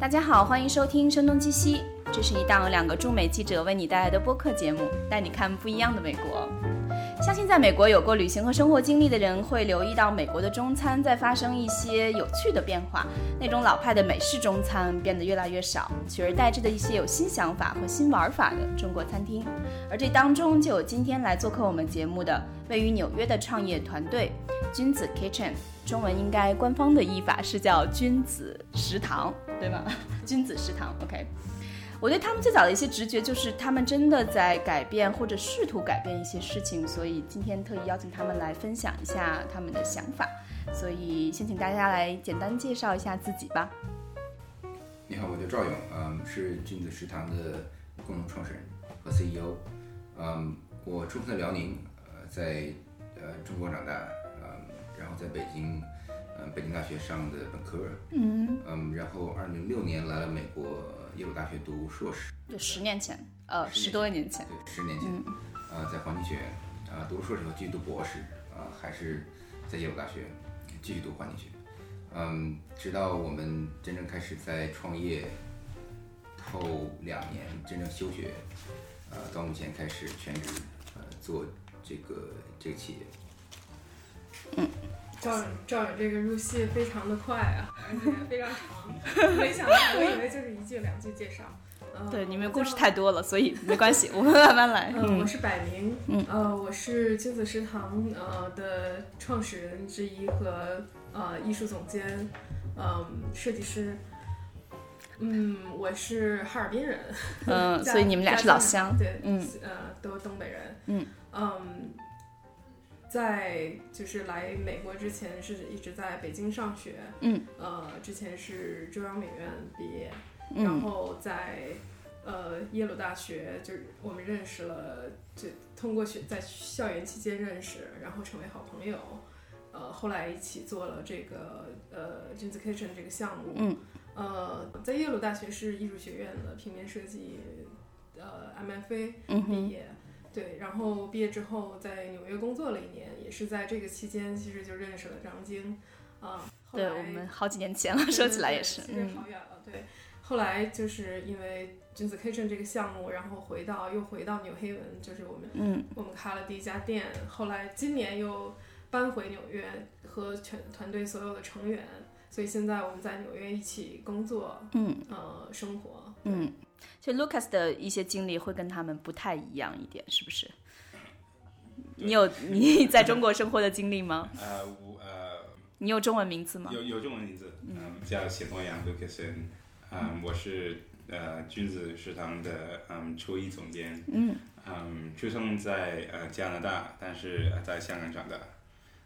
大家好，欢迎收听《声东击西》，这是一档两个驻美记者为你带来的播客节目，带你看不一样的美国。相信在美国有过旅行和生活经历的人会留意到，美国的中餐在发生一些有趣的变化。那种老派的美式中餐变得越来越少，取而代之的一些有新想法和新玩法的中国餐厅。而这当中就有今天来做客我们节目的位于纽约的创业团队君子 Kitchen，中文应该官方的译法是叫君子食堂，对吗？君子食堂，OK。我对他们最早的一些直觉就是，他们真的在改变或者试图改变一些事情，所以今天特意邀请他们来分享一下他们的想法。所以先请大家来简单介绍一下自己吧。你好，我叫赵勇，嗯，是君子食堂的共同创始人和 CEO。嗯，我出生在辽宁，呃，在呃中国长大，嗯，然后在北京，嗯，北京大学上的本科，嗯，嗯，然后二零零六年来了美国。耶鲁大学读硕士，就十年前，呃，十多年前，对，十年前，呃，在环境学院，呃，读了硕士后继续读博士，呃，还是在耶鲁大学继续读环境学，嗯，直到我们真正开始在创业后两年真正休学，呃，到目前开始全职，呃，做这个这个企业，嗯。赵赵勇这个入戏非常的快啊，而且非常长，没想到，我以为就是一句两句介绍。对，你们故事太多了，所以没关系，我们慢慢来。嗯，我是百明，呃，我是君子食堂呃的创始人之一和呃艺术总监，嗯，设计师。嗯，我是哈尔滨人，嗯，所以你们俩是老乡，对，嗯，呃，都东北人，嗯，嗯。在就是来美国之前是一直在北京上学，嗯，呃，之前是中央美院毕业，然后在呃耶鲁大学，就是我们认识了，就通过学在校园期间认识，然后成为好朋友，呃，后来一起做了这个呃 j e n s kitchen 这个项目，嗯，呃，在耶鲁大学是艺术学院的平面设计，呃，MFA 毕业。对，然后毕业之后在纽约工作了一年，也是在这个期间，其实就认识了张晶，啊，对我们好几年前了，说起来也是，其实好远了。对，后来就是因为君子 Kitchen 这个项目，然后回到又回到纽黑文，就是我们，嗯，我们开了第一家店，后来今年又搬回纽约和全团队所有的成员，所以现在我们在纽约一起工作，嗯，呃，生活，嗯。就 Lucas 的一些经历会跟他们不太一样一点，是不是？你有你在中国生活的经历吗？呃，我呃，你有中文名字吗？有有中文名字，嗯，叫谢东阳 Lucas，嗯，我是呃君子食堂的嗯厨艺总监，嗯，嗯，出生在呃加拿大，但是在香港长大，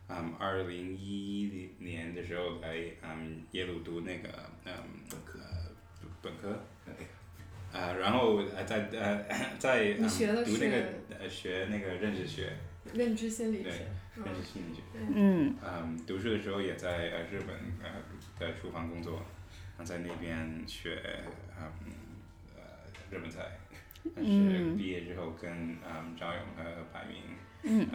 嗯，二零一一年的时候来嗯耶鲁读那个嗯本科本科。啊，然后呃在呃在读那个呃学那个认知学，认知心理学，认知心理学，嗯，嗯，读书的时候也在呃日本呃在厨房工作，在那边学嗯呃日本菜，但是毕业之后跟嗯张勇和白明嗯。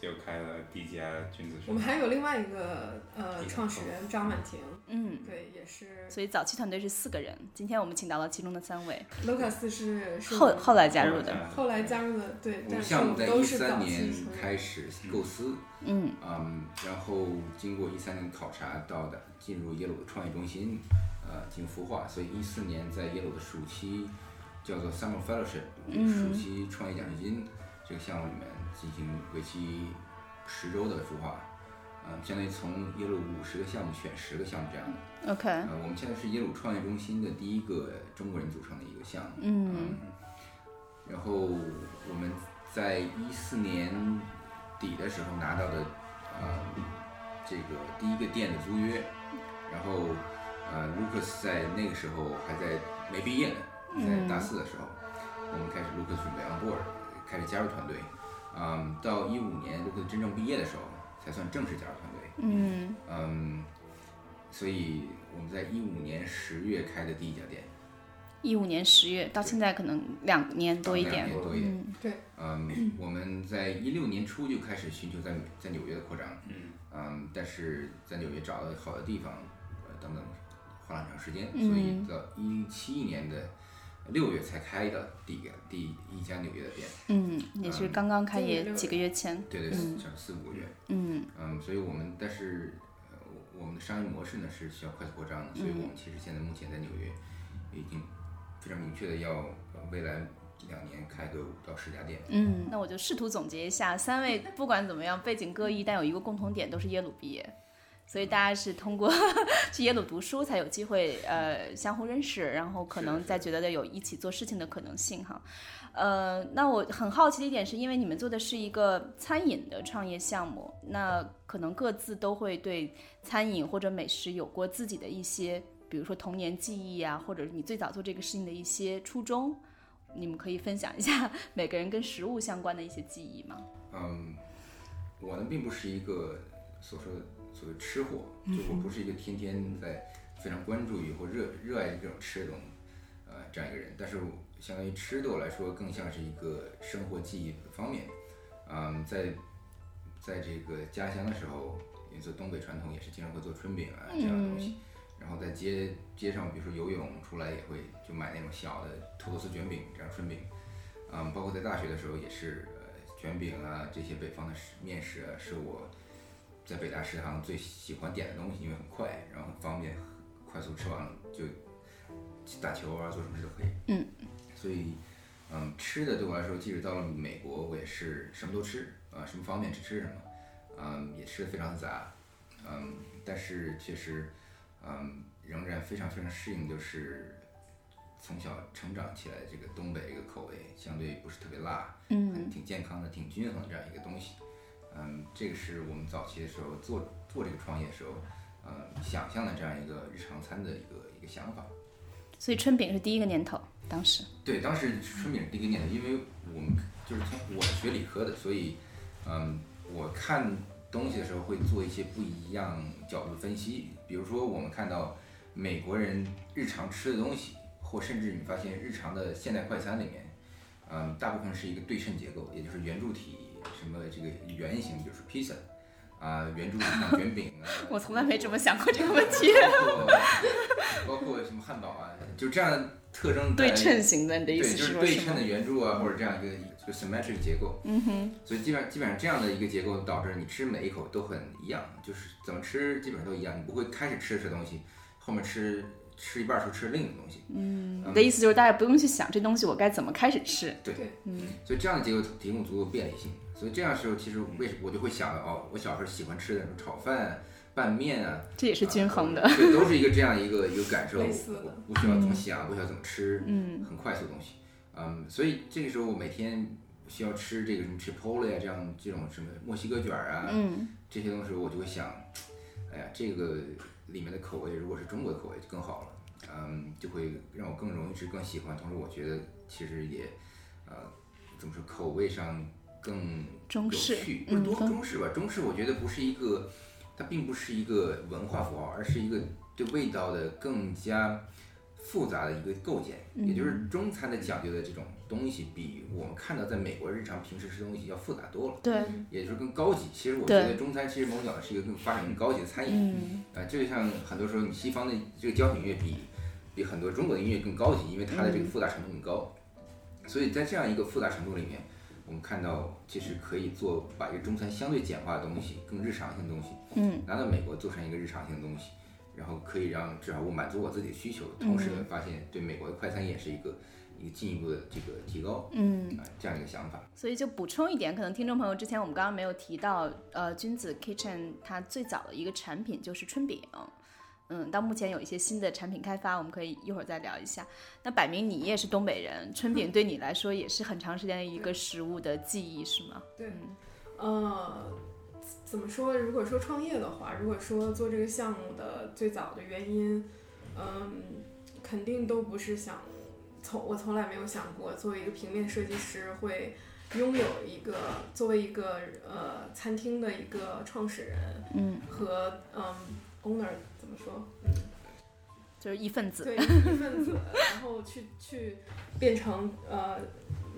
就开了第一家君子。我们还有另外一个呃创始人张婉婷，嗯，对，也是。所以早期团队是四个人，今天我们请到了其中的三位。Lucas 是后后来加入的，后来加入的，对。我们项目在一三年开始构思，嗯嗯，然后经过一三年考察到的，进入耶鲁的创业中心，呃，进行孵化，所以一四年在耶鲁的暑期叫做 Summer Fellowship，暑期创业奖学金这个项目里面。进行为期十周的孵化，呃，相当于从耶鲁五十个项目选十个项目这样的。OK。呃，我们现在是耶鲁创业中心的第一个中国人组成的一个项目。嗯。然后我们在一四年底的时候拿到的呃这个第一个店的租约，然后呃，Lucas 在那个时候还在没毕业呢，在大四的时候，我们开始 Lucas 准备 on board，开始加入团队。嗯，到一五年卢克真正毕业的时候，才算正式加入团队。嗯嗯，所以我们在一五年十月开的第一家店。一五年十月到现在可能两年多一点。两年多一点。对。嗯，我们在一六年初就开始寻求在在纽约的扩张。嗯。嗯，但是在纽约找了好的地方，呃，等等，花了很长时间，所以到一七年的六月才开的第一个第一家纽约的店。嗯，也是刚刚开业几个月前。对对，四四五个月。嗯嗯，所以我们但是我们的商业模式呢是需要快速扩张的，所以我们其实现在目前在纽约已经非常明确的要未来。两年开个五到十家店。嗯，那我就试图总结一下，三位不管怎么样背景各异，但有一个共同点，都是耶鲁毕业，所以大家是通过 去耶鲁读书才有机会呃相互认识，然后可能再觉得有一起做事情的可能性哈。呃，那我很好奇的一点是因为你们做的是一个餐饮的创业项目，那可能各自都会对餐饮或者美食有过自己的一些，比如说童年记忆啊，或者你最早做这个事情的一些初衷。你们可以分享一下 每个人跟食物相关的一些记忆吗？嗯，我呢并不是一个所说的所谓吃货，就我不是一个天天在非常关注于或热热爱这种吃的东西呃这样一个人，但是相当于吃对我来说更像是一个生活记忆方面。嗯，在在这个家乡的时候，因为做东北传统也是经常会做春饼啊这样的东西。然后在街街上，比如说游泳出来也会就买那种小的土豆丝卷饼，这样春饼，嗯，包括在大学的时候也是，呃，卷饼啊这些北方的食面食啊，是我在北大食堂最喜欢点的东西，因为很快，然后很方便，快速吃完了就打球啊做什么事都可以。嗯。所以，嗯，吃的对我来说，即使到了美国，我也是什么都吃啊，什么方便吃吃什么，嗯，也吃的非常杂，嗯，但是确实。嗯，仍然非常非常适应，就是从小成长起来这个东北一个口味，相对不是特别辣，嗯，挺健康的，挺均衡的这样一个东西。嗯，这个是我们早期的时候做做这个创业的时候，嗯，想象的这样一个日常餐的一个一个想法。所以春饼是第一个念头，当时。对，当时春饼是第一个念头，因为我们就是从我学理科的，所以，嗯，我看。东西的时候会做一些不一样角度的分析，比如说我们看到美国人日常吃的东西，或甚至你发现日常的现代快餐里面，嗯，大部分是一个对称结构，也就是圆柱体，什么这个圆形就是披萨，啊，圆柱体卷 饼啊。我从来没这么想过这个问题。包括什么汉堡啊，就这样特征。对称型的，你的意思是说对称的圆柱啊，或者这样一个。就 symmetric 结构，嗯哼，所以基本上基本上这样的一个结构导致你吃每一口都很一样，就是怎么吃基本上都一样，你不会开始吃吃东西，后面吃吃一半时候吃另一个东西。嗯，你的意思就是大家不用去想这东西我该怎么开始吃。对，嗯，所以这样的结构提供足够便利性，所以这样时候其实为什么我就会想哦，我小时候喜欢吃的什么炒饭、拌面啊，这也是均衡的，对，都是一个这样一个一个感受，我不需要怎么想，不需要怎么吃，嗯，很快速的东西。嗯，所以这个时候我每天需要吃这个什么 Chipotle 啊，这样这种什么墨西哥卷儿啊，这些东西我就会想，哎呀，这个里面的口味如果是中国的口味就更好了，嗯，就会让我更容易吃，更喜欢。同时我觉得其实也，呃，怎么说，口味上更中式，不是多中式吧？中式我觉得不是一个，它并不是一个文化符号，而是一个对味道的更加。复杂的一个构建，也就是中餐的讲究的这种东西，比我们看到在美国日常平时吃东西要复杂多了。对，也就是更高级。其实我觉得中餐其实某种讲的是一个更发展更高级的餐饮。啊，这就像很多时候你西方的这个交响乐比比很多中国的音乐更高级，因为它的这个复杂程度更高。所以在这样一个复杂程度里面，我们看到其实可以做把一个中餐相对简化的东西，更日常性的东西，嗯，拿到美国做成一个日常性的东西。然后可以让至少我满足我自己的需求，同时发现对美国的快餐也是一个一个进一步的这个提高，嗯，这样一个想法。所以就补充一点，可能听众朋友之前我们刚刚没有提到，呃，君子 Kitchen 它最早的一个产品就是春饼，嗯，到目前有一些新的产品开发，我们可以一会儿再聊一下。那摆明你也是东北人，春饼对你来说也是很长时间的一个食物的记忆，是吗？对，呃。怎么说？如果说创业的话，如果说做这个项目的最早的原因，嗯，肯定都不是想从我从来没有想过，作为一个平面设计师会拥有一个作为一个呃餐厅的一个创始人，嗯，和嗯 owner 怎么说？嗯，就是一份子，对，一份子，然后去去变成呃。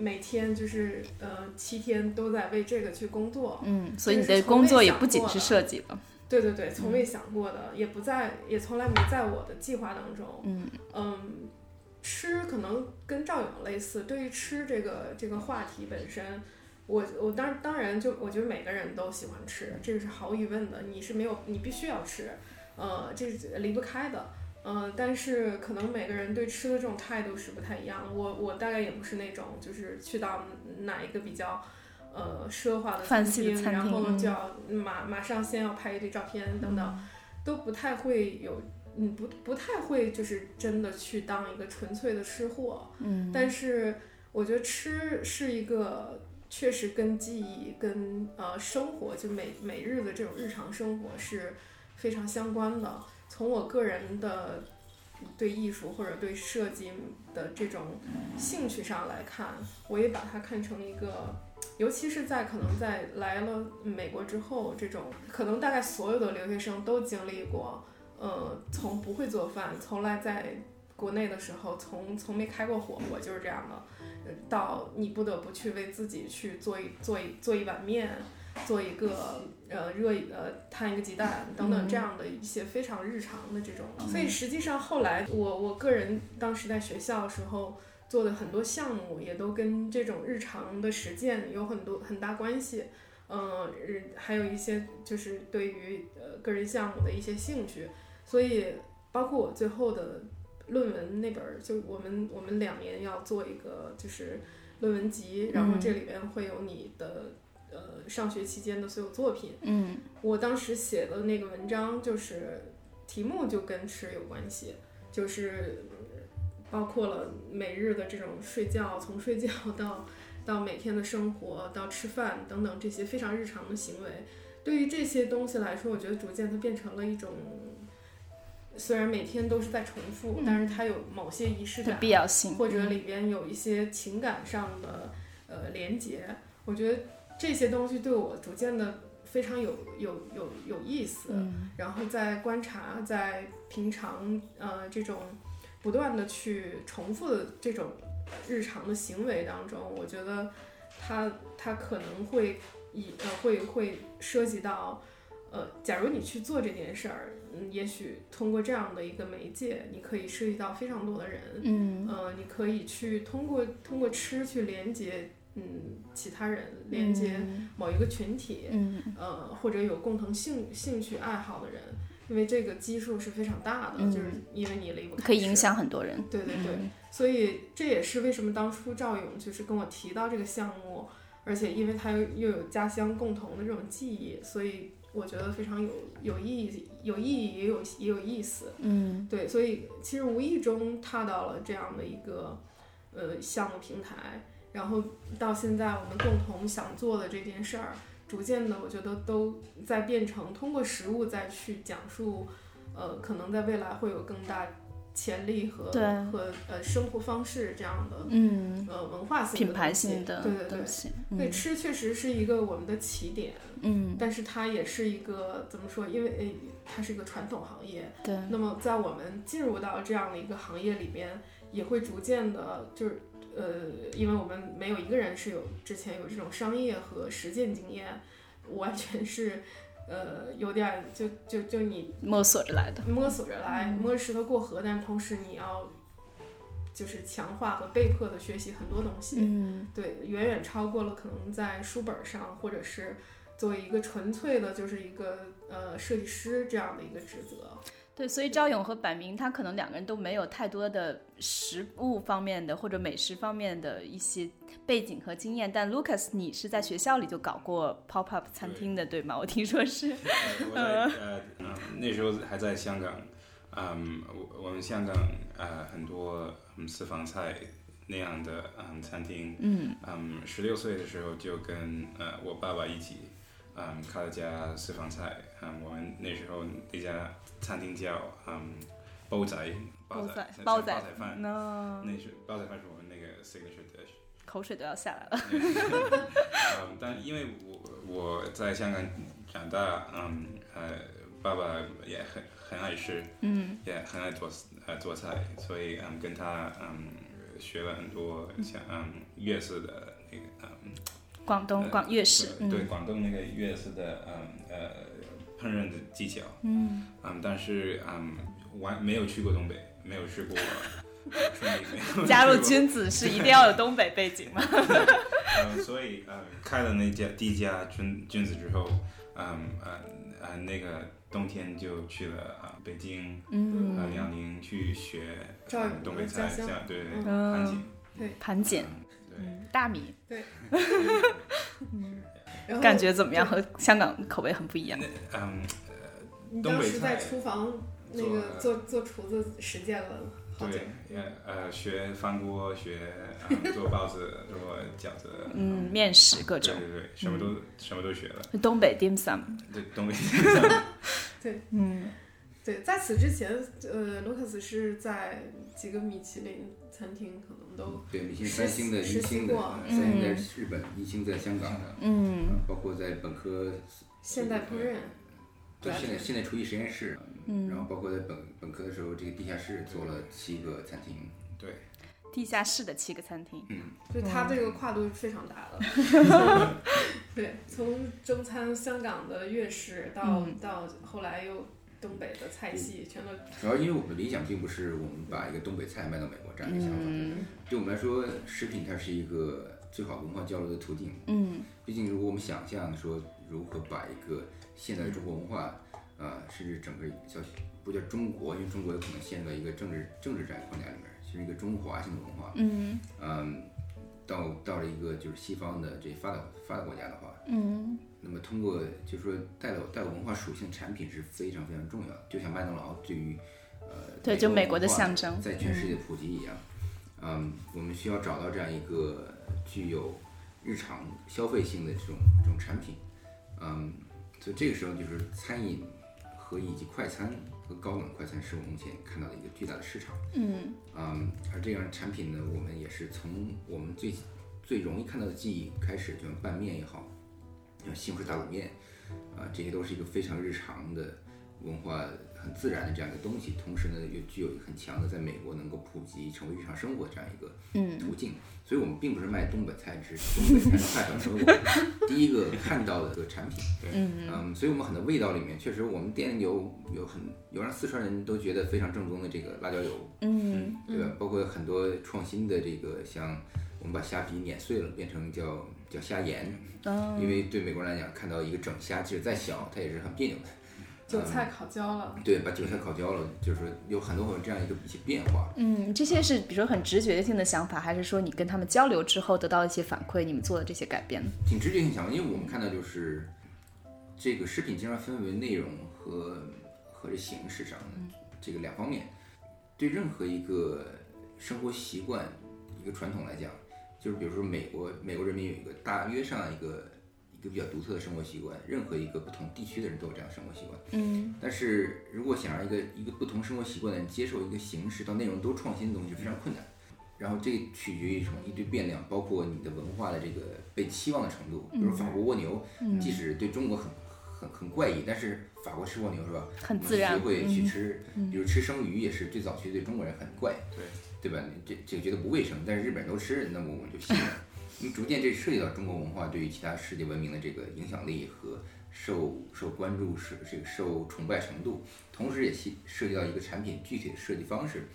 每天就是呃七天都在为这个去工作，嗯，所以你的工作也不仅是设计的，对对对，从未想过的，也不在，也从来没在我的计划当中。嗯嗯，吃可能跟赵勇类似，对于吃这个这个话题本身，我我当当然就我觉得每个人都喜欢吃，这个是毫无疑问的，你是没有你必须要吃，呃，这是离不开的。嗯，但是可能每个人对吃的这种态度是不太一样的。我我大概也不是那种，就是去到哪一个比较呃奢华的餐厅，然后就要马马上先要拍一堆照片等等，都不太会有，嗯，不不太会就是真的去当一个纯粹的吃货。嗯，但是我觉得吃是一个确实跟记忆、跟呃生活，就每每日的这种日常生活是非常相关的。从我个人的对艺术或者对设计的这种兴趣上来看，我也把它看成一个，尤其是在可能在来了美国之后，这种可能大概所有的留学生都经历过，呃，从不会做饭，从来在国内的时候，从从没开过火，我就是这样的，到你不得不去为自己去做一做一做一碗面。做一个呃热呃摊一个鸡蛋 等等这样的一些非常日常的这种，所以实际上后来我我个人当时在学校的时候做的很多项目也都跟这种日常的实践有很多很大关系，嗯，还有一些就是对于呃个人项目的一些兴趣，所以包括我最后的论文那本儿，就我们我们两年要做一个就是论文集，然后这里边会有你的。呃，上学期间的所有作品，嗯，我当时写的那个文章就是题目就跟吃有关系，就是包括了每日的这种睡觉，从睡觉到到每天的生活，到吃饭等等这些非常日常的行为。对于这些东西来说，我觉得逐渐它变成了一种，虽然每天都是在重复，但是它有某些仪式感，必要性，或者里边有一些情感上的呃连接，我觉得。这些东西对我逐渐的非常有有有有意思，然后在观察，在平常呃这种不断的去重复的这种日常的行为当中，我觉得它它可能会以呃会会涉及到呃，假如你去做这件事儿，嗯，也许通过这样的一个媒介，你可以涉及到非常多的人，嗯，呃，你可以去通过通过吃去连接。嗯，其他人连接某一个群体，嗯，呃，或者有共同兴兴趣爱好的人，因为这个基数是非常大的，就是因为你离不开，可以影响很多人。对对对，所以这也是为什么当初赵勇就是跟我提到这个项目，而且因为他又又有家乡共同的这种记忆，所以我觉得非常有有意义，有意义也有也有意思。嗯，对，所以其实无意中踏到了这样的一个呃项目平台。然后到现在，我们共同想做的这件事儿，逐渐的，我觉得都在变成通过食物再去讲述，呃，可能在未来会有更大潜力和和呃生活方式这样的，嗯，呃文化性品牌性的对对对，对吃确实是一个我们的起点，嗯，但是它也是一个怎么说？因为它是一个传统行业，对，那么在我们进入到这样的一个行业里边，也会逐渐的，就是。呃，因为我们没有一个人是有之前有这种商业和实践经验，完全是，呃，有点就就就你摸索着来的，摸索着来，摸着石头过河，但同时你要就是强化和被迫的学习很多东西，嗯，对，远远超过了可能在书本上或者是作为一个纯粹的，就是一个呃设计师这样的一个职责。对，所以赵勇和柏明他可能两个人都没有太多的食物方面的或者美食方面的一些背景和经验，但 Lucas 你是在学校里就搞过 pop up 餐厅的，对吗？我听说是。我在呃那时候还在香港，嗯，我我们香港呃很多嗯私房菜那样的嗯餐厅，嗯嗯，十六岁的时候就跟呃我爸爸一起嗯开了家私房菜，嗯，我们那时候那家。餐厅叫嗯煲仔煲仔煲仔饭，那是煲仔饭是我们那个 signature dish，口水都要下来了。嗯，但因为我我在香港长大，嗯呃，爸爸也很很爱吃，嗯，也很爱做呃做菜，所以嗯跟他嗯学了很多像嗯粤式的那个嗯广东广粤式，对广东那个粤式的嗯呃。烹饪的技巧。嗯，嗯，但是嗯，完没有去过东北，没有试过。加入君子是一定要有东北背景吗？嗯，所以呃，开了那家第一家君君子之后，嗯呃呃，那个冬天就去了啊北京，嗯，啊辽宁去学东北菜，对对盘锦，对盘锦，对大米，对，嗯，感觉怎么样？和香港口味很不一样。嗯，你当时在厨房那个做做厨子实践了。对，呃，学翻锅，学做包子，做饺子，嗯，面食各种，对对对，什么都什么都学了。东北 dim sum，对，东北 dim sum，对，嗯，对，在此之前，呃，Lucas 是在几个米其林餐厅可能都对米其林三星的，一星的，三星在日本，一星在香港的，嗯，包括在本科现代烹饪。对，现在现在厨艺实验室，嗯，然后包括在本本科的时候，这个地下室做了七个餐厅，对，地下室的七个餐厅，嗯，就他这个跨度非常大的，对，从中餐香港的粤式到到后来又东北的菜系，全都。主要因为我们的理想并不是我们把一个东北菜卖到美国这样的想法，对我们来说，食品它是一个最好文化交流的途径，嗯，毕竟如果我们想象说如何把一个现代的中国文化，呃，甚至整个叫不叫中国，因为中国有可能陷入到一个政治政治战框架里面，其实一个中华性的文化。嗯嗯，到到了一个就是西方的这发达发达国家的话，嗯，那么通过就是说带有带有文化属性产品是非常非常重要的，就像麦当劳对于呃对就美国的象征在全世界普及一样。嗯，我们需要找到这样一个具有日常消费性的这种这种产品，嗯。所以这个时候就是餐饮和以及快餐和高冷快餐是我目前看到的一个巨大的市场。嗯嗯，而这样产品呢，我们也是从我们最最容易看到的记忆开始，就像拌面也好，像西红柿打卤面，啊，这些都是一个非常日常的文化。很自然的这样一个东西，同时呢又具有很强的在美国能够普及成为日常生活这样一个途径。所以，我们并不是卖东北菜，只是东北菜的菜粉，成为我们第一个看到的这个产品。嗯嗯。所以我们很多味道里面，确实我们店有有很有让四川人都觉得非常正宗的这个辣椒油。嗯。对吧？包括很多创新的这个，像我们把虾皮碾碎了，变成叫叫虾盐。因为对美国人来讲，看到一个整虾，即使再小，它也是很别扭的。韭菜烤焦了，对，把韭菜烤焦了，就是有很多很多这样一个一些变化。嗯，这些是比如说很直觉性的想法，还是说你跟他们交流之后得到一些反馈，你们做的这些改变？挺直觉性想法，因为我们看到就是这个食品经常分为内容和和这形式上的这个两方面。对任何一个生活习惯、一个传统来讲，就是比如说美国美国人民有一个大约上一个。一个比较独特的生活习惯，任何一个不同地区的人都有这样的生活习惯。嗯，但是如果想让一个一个不同生活习惯的人接受一个形式到内容都创新的东西，非常困难。然后这取决于什么？一堆变量，包括你的文化的这个被期望的程度。比如法国蜗牛，即使对中国很很很怪异，但是法国吃蜗牛是吧？很自然。学会去吃，比如吃生鱼也是最早期对中国人很怪，对对吧？这这个觉得不卫生，但是日本人都吃，那么我们就信了。因为逐渐这涉及到中国文化对于其他世界文明的这个影响力和受受关注是这个受崇拜程度，同时也涉涉及到一个产品具体的设计方式。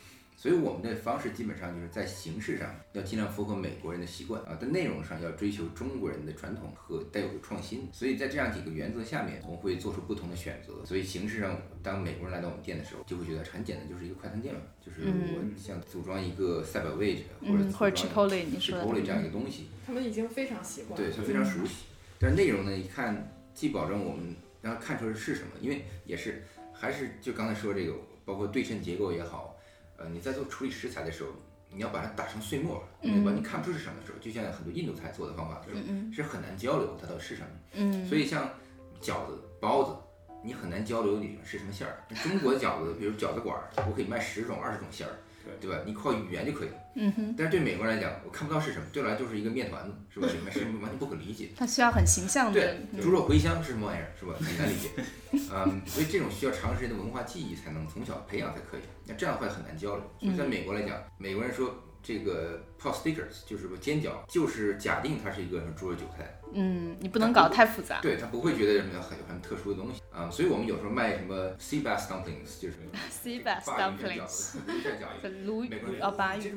所以我们的方式基本上就是在形式上要尽量符合美国人的习惯啊，在内容上要追求中国人的传统和带有的创新。所以在这样几个原则下面，我们会做出不同的选择。所以形式上，当美国人来到我们店的时候，就会觉得很简单，就是一个快餐店嘛，就是我想组装一个赛百味或者或者 Chipotle 你说 Chipotle 这样一个东西，他们已经非常习惯，对，他非常熟悉。但是内容呢，一看既保证我们让他看出来是什么，因为也是还是就刚才说这个，包括对称结构也好。呃，你在做处理食材的时候，你要把它打成碎末，对吧？你看不出是什么的时候，就像很多印度菜做的方法的时候，是很难交流它到底是什么。嗯，所以像饺子、包子，你很难交流里面是什么馅儿。中国饺子，比如饺子馆，我可以卖十种、二十种馅儿。对吧？你靠语言就可以了。嗯哼。但是对美国人来讲，我看不到是什么，对我来就是一个面团子，是吧？里面是完全不可理解。它需要很形象的。对，猪肉茴香是什么玩意儿，是吧？很难理解。嗯，所以这种需要长时间的文化记忆才能从小培养才可以。那这样的话很难交流。所以在美国来讲，美国人说这个 pot stickers 就是个尖角，就是假定它是一个猪肉韭菜。嗯，你不能搞太复杂。对他不会觉得什么很很特殊的东西啊，所以我们有时候卖什么 sea bass dumplings，就是 sea bass dumplings，鲈鱼啊，鲅鱼。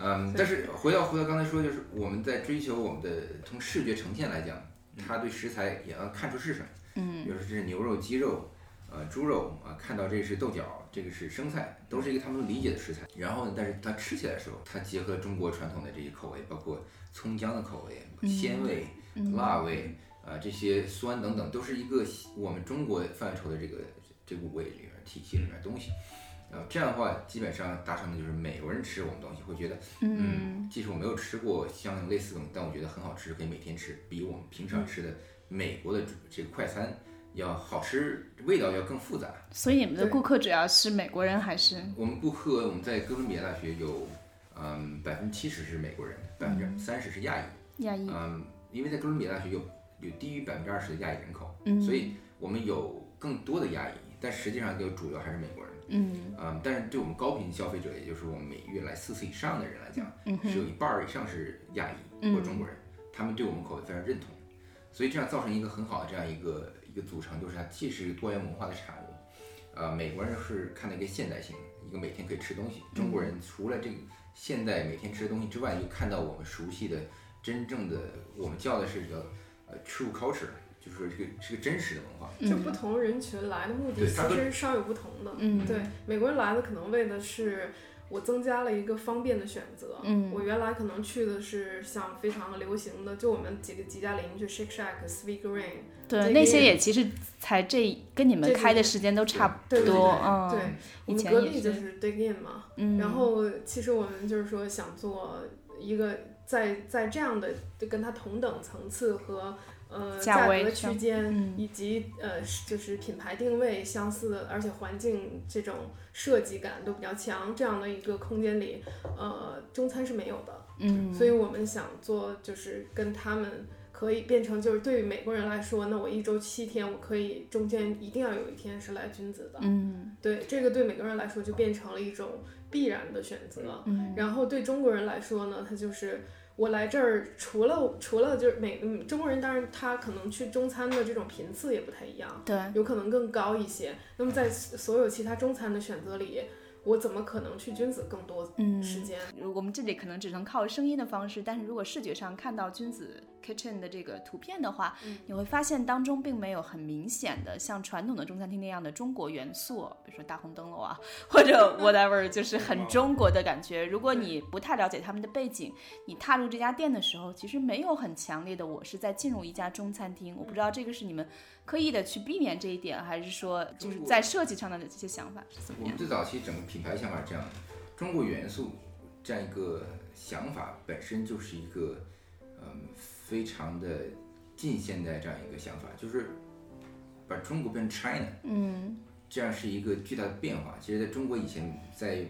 嗯，但是回到回到刚才说，就是我们在追求我们的从视觉呈现来讲，它对食材也要看出是什么。嗯，比如说这是牛肉、鸡肉。呃，猪肉啊，看到这是豆角，这个是生菜，都是一个他们理解的食材。然后呢，但是它吃起来的时候，它结合中国传统的这些口味，包括葱姜的口味、鲜味、辣味啊，这些酸等等，都是一个我们中国范畴的这个这五味里面体系里面东西。呃，这样的话，基本上达成的就是美国人吃我们东西会觉得，嗯，即使我没有吃过相应类似的，但我觉得很好吃，可以每天吃，比我们平常吃的美国的这个快餐。要好吃，味道要更复杂。所以你们的顾客主要是美国人还是？我们顾客我们在哥伦比亚大学有，嗯，百分之七十是美国人，百分之三十是亚裔。亚裔。嗯，因为在哥伦比亚大学有有低于百分之二十的亚裔人口，所以我们有更多的亚裔，但实际上就主要还是美国人。嗯。嗯，但是对我们高频消费者，也就是我们每月来四次以上的人来讲，是有一半儿以上是亚裔或中国人，他们对我们口味非常认同，所以这样造成一个很好的这样一个。一个组成就是它既是多元文化的产物，呃，美国人是看到一个现代性，一个每天可以吃东西；中国人除了这个现代每天吃的东西之外，又看到我们熟悉的真正的，我们叫的是一个呃 true culture，就是说这个是个真实的文化。就不同人群来的目的其实稍有不同的。嗯，对，美国人来的可能为的是。我增加了一个方便的选择。嗯，我原来可能去的是像非常流行的，就我们几个几家邻居，Shake Shack、Sweet Green。对，那些也其实才这跟你们开的时间都差不多。嗯，对，我们隔壁就是 Dig In 嘛。嗯。然后其实我们就是说想做一个在在这样的就跟它同等层次和。呃，价格区间以及呃，就是品牌定位相似的，而且环境这种设计感都比较强，这样的一个空间里，呃，中餐是没有的。嗯，所以我们想做，就是跟他们可以变成，就是对于美国人来说，那我一周七天，我可以中间一定要有一天是来君子的。嗯，对，这个对美国人来说就变成了一种必然的选择。嗯，然后对中国人来说呢，他就是。我来这儿除了除了就是每嗯中国人，当然他可能去中餐的这种频次也不太一样，对，有可能更高一些。那么在所有其他中餐的选择里。我怎么可能去君子更多时间？我们这里可能只能靠声音的方式，但是如果视觉上看到君子 kitchen 的这个图片的话，你会发现当中并没有很明显的像传统的中餐厅那样的中国元素，比如说大红灯笼啊，或者 whatever，就是很中国的感觉。如果你不太了解他们的背景，你踏入这家店的时候，其实没有很强烈的我是在进入一家中餐厅。我不知道这个是你们。刻意的去避免这一点，还是说就是在设计上的这些想法是怎么样？我们最早期整个品牌想法是这样的，中国元素这样一个想法本身就是一个嗯非常的近现代这样一个想法，就是把中国变成 China，嗯，这样是一个巨大的变化。其实在中国以前在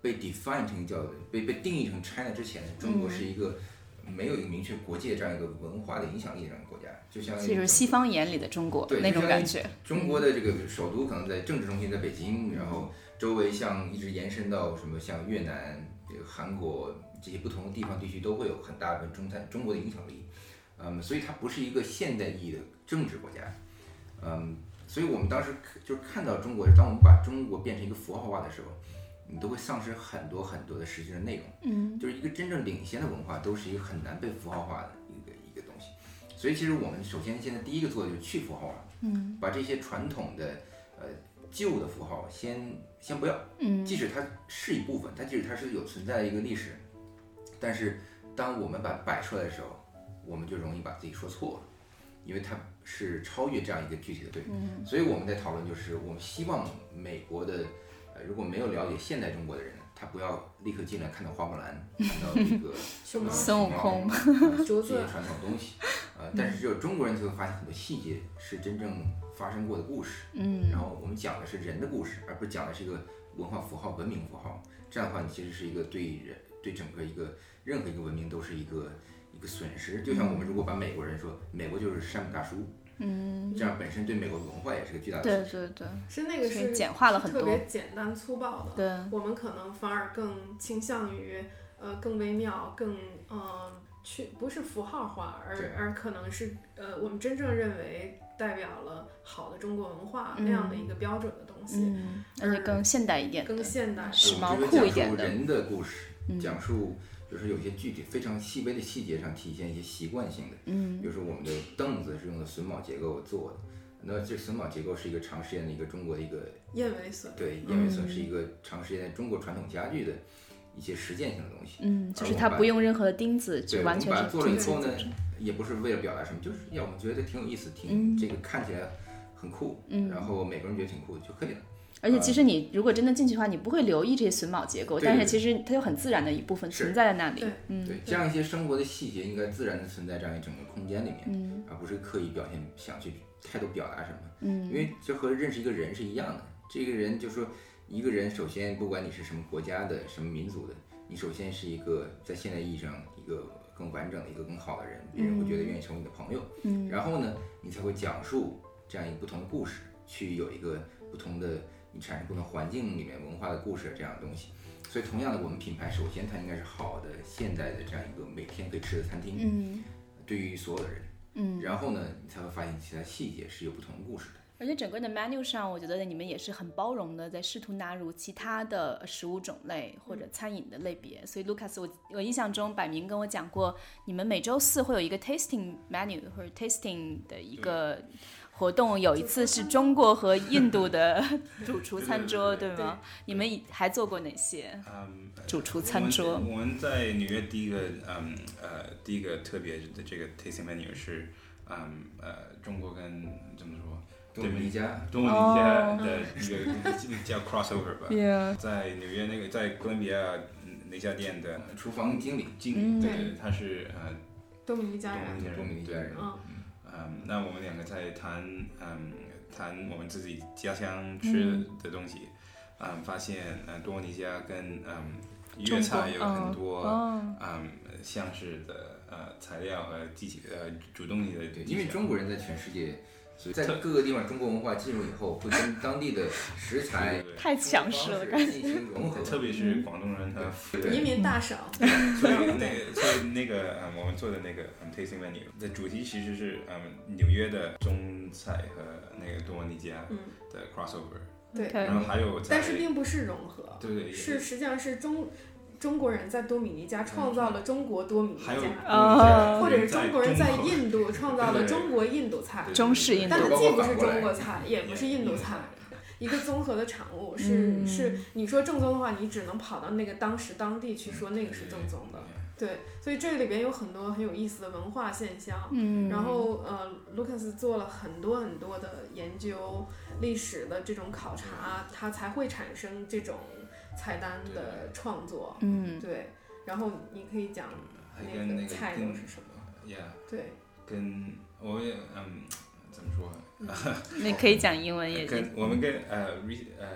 被 define 成叫被被定义成 China 之前，中国是一个。没有一个明确国界这样一个文化的影响力这样的国家，就像就是西方眼里的中国那种感觉。中国的这个首都可能在政治中心在北京，然后周围像一直延伸到什么像越南、这个韩国这些不同的地方地区都会有很大的中餐中国的影响力。嗯，所以它不是一个现代意义的政治国家。嗯，所以我们当时就是看到中国，当我们把中国变成一个符号化的时候。你都会丧失很多很多的实际的内容，嗯，就是一个真正领先的文化，都是一个很难被符号化的一个一个东西。所以其实我们首先现在第一个做的就是去符号化，嗯，把这些传统的呃旧的符号先先不要，嗯，即使它是一部分，它即使它是有存在的一个历史，但是当我们把摆出来的时候，我们就容易把自己说错了，因为它是超越这样一个具体的对，嗯，所以我们在讨论就是我们希望美国的。呃如果没有了解现代中国的人，他不要立刻进来看到花木兰，看到这个 孙悟空 这些传统东西。呃，但是只有中国人才会发现很多细节是真正发生过的故事。嗯，然后我们讲的是人的故事，而不是讲的是一个文化符号、文明符号。这样的话，你其实是一个对人、对整个一个任何一个文明都是一个一个损失。就像我们如果把美国人说美国就是山姆大叔，嗯，这样本身对美国文化也是个巨大的对对对，是那个是简化了很多，特别简单粗暴的。对，我们可能反而更倾向于呃更微妙，更嗯去不是符号化，而而可能是呃我们真正认为代表了好的中国文化那样的一个标准的东西，嗯而且更现代一点，更现代、时髦酷一点的人的故事，讲述。就是有些具体非常细微的细节上体现一些习惯性的，嗯，比如说我们的凳子是用的榫卯结构做的，那这榫卯结构是一个长时间的一个中国的一个燕尾榫，对，燕尾榫是一个长时间中国传统家具的一些实践性的东西，嗯，就是它不用任何的钉子，就完全是做了以后呢，也不是为了表达什么，就是要我们觉得挺有意思，挺这个看起来很酷，嗯，然后每个人觉得挺酷就可以了。而且其实你如果真的进去的话，你不会留意这些榫卯结构，但是其实它有很自然的一部分存在在那里。嗯，对，这样一些生活的细节应该自然的存在这样一整个空间里面，而不是刻意表现想去太多表达什么。嗯，因为这和认识一个人是一样的。这个人就说一个人，首先不管你是什么国家的、什么民族的，你首先是一个在现代意义上一个更完整的一个更好的人，别人会觉得愿意成为你的朋友。嗯，然后呢，你才会讲述这样一个不同的故事，去有一个不同的。你产生不同环境里面文化的故事这样的东西，所以同样的，我们品牌首先它应该是好的、现代的这样一个每天可以吃的餐厅，嗯，对于所有的人，嗯，然后呢，你才会发现其他细节是有不同的故事的。而且整个的 menu 上，我觉得你们也是很包容的，在试图纳入其他的食物种类或者餐饮的类别。所以 Lucas，我我印象中百明跟我讲过，你们每周四会有一个 tasting menu 或者 tasting 的一个。活动有一次是中国和印度的 主厨餐桌，对吗？你们还做过哪些？主厨餐桌。我们在纽约第一个，嗯呃，第一个特别的这个 tasting menu 是，嗯呃，中国跟怎么说？多米尼加。多米尼加的一个叫 crossover 吧。在纽约那个在哥伦比亚那家店的厨房经理，经理对，他是呃多米尼加人，多米尼加人。嗯，那我们两个在谈，嗯，谈我们自己家乡吃的东西，嗯，发现，呃，多尼加跟嗯粤菜有很多，嗯，相似的呃材料和技巧呃主动力的，因为中国人在全世界。在各个地方，中国文化进入以后，会跟当地的食材 太强势了，进行融合。特别是广东人，他移民大省。所以那个，所以那个，嗯，我们做的那个 tasting menu 的主题其实是嗯纽约的中菜和那个多尼加的 crossover。对，然后还有，但是并不是融合，对对，是实际上是中。中国人在多米尼加创造了中国多米尼加，或者是中国人在印度创造了中国印度菜，中式印度，但它既不是中国菜，也不是印度菜，一个综合的产物。是是，你说正宗的话，你只能跑到那个当时当地去说那个是正宗的。对，所以这里边有很多很有意思的文化现象。嗯，然后呃，Lucas 做了很多很多的研究，历史的这种考察，它才会产生这种。菜单的创作，嗯，对，然后你可以讲那个菜都是什么？Yeah，对，跟我也嗯，怎么说？那可以讲英文也跟我们跟呃呃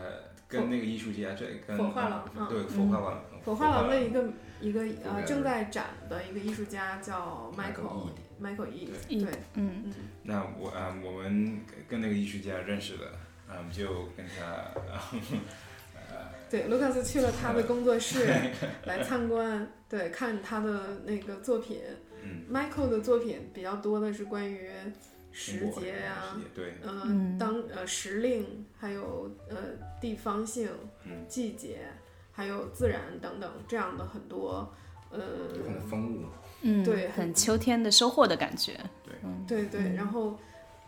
跟那个艺术家这跟火画廊，对火画廊，火化廊的一个一个呃正在展的一个艺术家叫 Michael Michael E，对，嗯嗯，那我啊我们跟那个艺术家认识的，嗯，就跟他。对，卢卡斯去了他的工作室 来参观，对，看他的那个作品。Michael 的作品比较多的是关于时节呀，对，嗯，当呃时令，还有呃地方性、季节，还有自然等等这样的很多，呃，很风物，嗯，对，很秋天的收获的感觉，对，对对，然后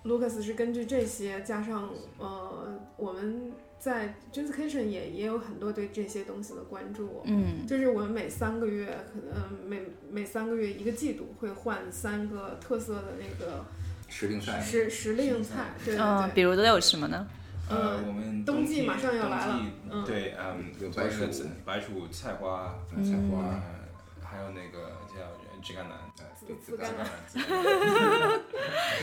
卢卡斯是根据这些加上呃我们。在 j u s t i c a t i o n 也也有很多对这些东西的关注，嗯，就是我们每三个月，可能每每三个月一个季度会换三个特色的那个时令菜，时时令菜，对对对，比如都有什么呢？呃，我们冬季马上要来了，对，嗯，有白薯、白薯菜花、菜花，还有那个叫。枝甘蓝，对，紫甘蓝，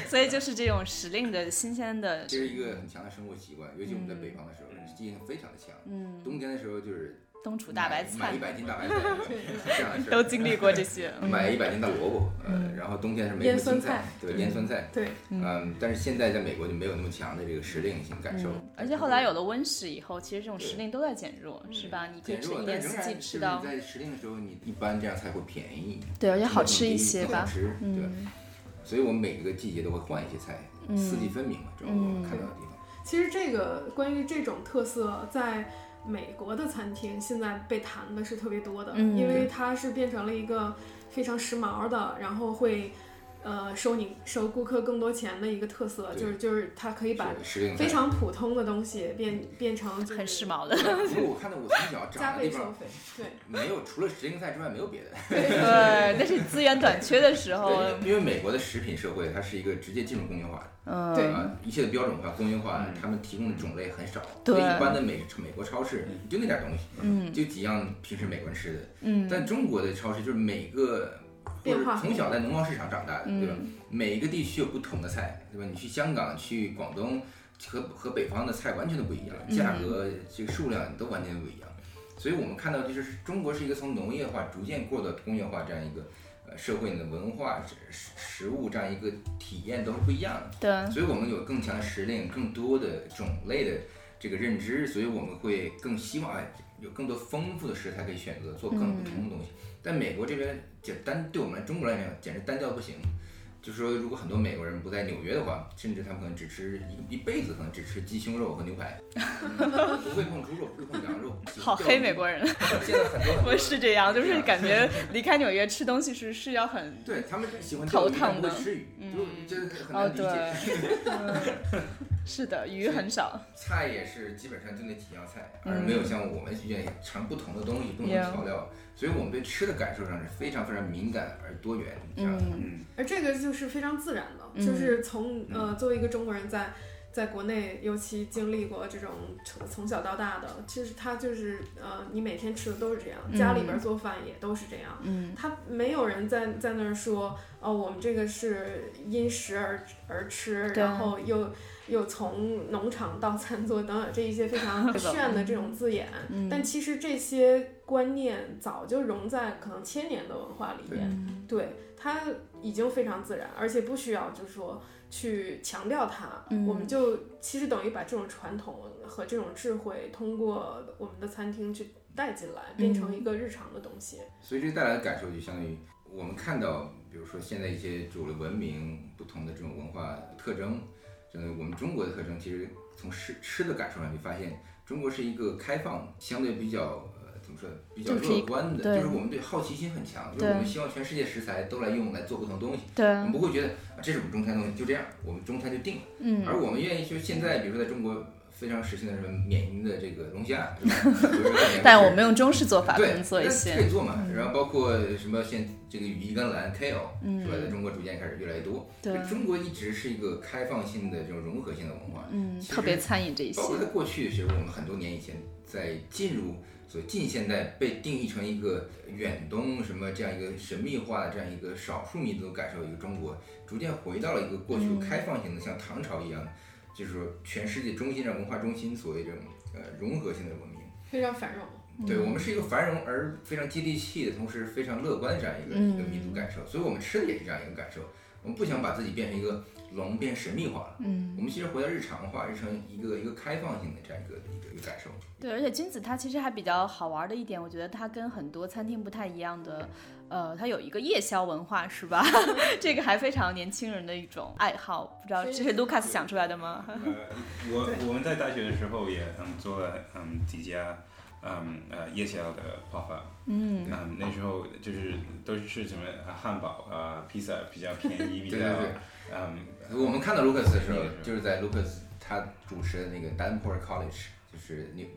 所以就是这种时令的新鲜的，这是一个很强的生活习惯，尤其我们在北方的时候，记忆性非常的强。嗯，冬天的时候就是冬储大白菜，买一百斤大白菜 这样都经历过这些。买一百斤大萝卜，呃，然后冬天是玫瑰青菜，对腌酸菜，对，嗯，但是现在在美国就没有那么强的这个时令性感受。而且后来有了温室以后，其实这种时令都在减弱，是吧？你可以吃一年四季吃到。在时令的时候，你一般这样菜会便宜，对，而且好吃一些吧。好吃，对。所以我们每个季节都会换一些菜，四季分明嘛，这种我们看到的地方。其实这个关于这种特色在。美国的餐厅现在被谈的是特别多的，因为它是变成了一个非常时髦的，然后会。呃，收你收顾客更多钱的一个特色，就是就是它可以把非常普通的东西变变成很时髦的。因为我看到我从小长的地方，对，没有除了时令菜之外没有别的。对，那是资源短缺的时候。因为美国的食品社会，它是一个直接进入工业化的，嗯，对啊，一切的标准化、工业化，他们提供的种类很少。对，一般的美美国超市就那点东西，嗯，就几样平时美国人吃的，嗯，但中国的超市就是每个。或者从小在农贸市场长大的，对吧？每一个地区有不同的菜，对吧？你去香港、去广东，和和北方的菜完全都不一样，价格、这个数量都完全不一样。所以我们看到，就是中国是一个从农业化逐渐过渡工业化这样一个呃社会的文化、食食物这样一个体验都是不一样的。对。所以我们有更强的时令、更多的种类的这个认知，所以我们会更希望哎有更多丰富的食材可以选择，做更不同的东西。在美国这边，简单对我们中国来讲，简直单调不行。就是说，如果很多美国人不在纽约的话，甚至他们可能只吃一一辈子，可能只吃鸡胸肉和牛排，不会碰猪肉，不会碰羊肉。好黑美国人。现在很多 不是这样，就是感觉 离开纽约吃东西是是要很对他们喜欢头疼的。吃鱼，就就是很难理解。是的，鱼很少。菜也是基本上就那几样菜，而没有像我们愿意尝不同的东西，不同的调料。所以我们对吃的感受上是非常非常敏感而多元，嗯，而这个就是非常自然的，就是从呃作为一个中国人在在国内尤其经历过这种从从小到大的，其实他就是呃你每天吃的都是这样，家里边做饭也都是这样，嗯，他没有人在在那儿说哦我们这个是因食而而吃，然后又。又从农场到餐桌等等这一些非常 炫的这种字眼，但其实这些观念早就融在可能千年的文化里边，对它已经非常自然，而且不需要就是说去强调它，我们就其实等于把这种传统和这种智慧通过我们的餐厅去带进来，变成一个日常的东西。所以这带来的感受就相当于我们看到，比如说现在一些主流文明不同的这种文化特征。我们中国的特征，其实从吃吃的感受上，你发现中国是一个开放、相对比较呃怎么说，比较乐观的，就是我们对好奇心很强，就是我们希望全世界食材都来用来做不同东西，对，我们不会觉得这是我们中餐东西，就这样，我们中餐就定了，嗯，而我们愿意就现在，比如说在中国。非常实行的什么缅因的这个龙虾，但我们用中式做法能做一些，可以做嘛。然后包括什么现这个羽衣甘蓝 kale，是吧？在中国逐渐开始越来越多。对，中国一直是一个开放性的这种融合性的文化，嗯，特别餐饮这一些。包括在过去，其实我们很多年以前在进入所以近现代被定义成一个远东什么这样一个神秘化的这样一个少数民族感受一个中国，逐渐回到了一个过去开放型的，像唐朝一样。就是说，全世界中心的文化中心，所谓这种呃融合性的文明，非常繁荣。对我们是一个繁荣而非常接地气的同时非常乐观的这样一个一个民族感受，所以我们吃的也是这样一个感受。我们不想把自己变成一个龙，变神秘化了。嗯，我们其实回到日常化，日常一个一个开放性的这样一个一感受。对，而且君子它其实还比较好玩的一点，我觉得它跟很多餐厅不太一样的。呃，它有一个夜宵文化，是吧？这个还非常年轻人的一种爱好，不知道这是 Lucas 想出来的吗？呃，我我们在大学的时候也嗯做了嗯几家嗯呃夜宵的泡饭，嗯嗯那时候就是都是吃什么汉堡啊披萨比较便宜 比较嗯，我们看到 Lucas 的时候，就是在 Lucas 他主持的那个 Danport College，就是你。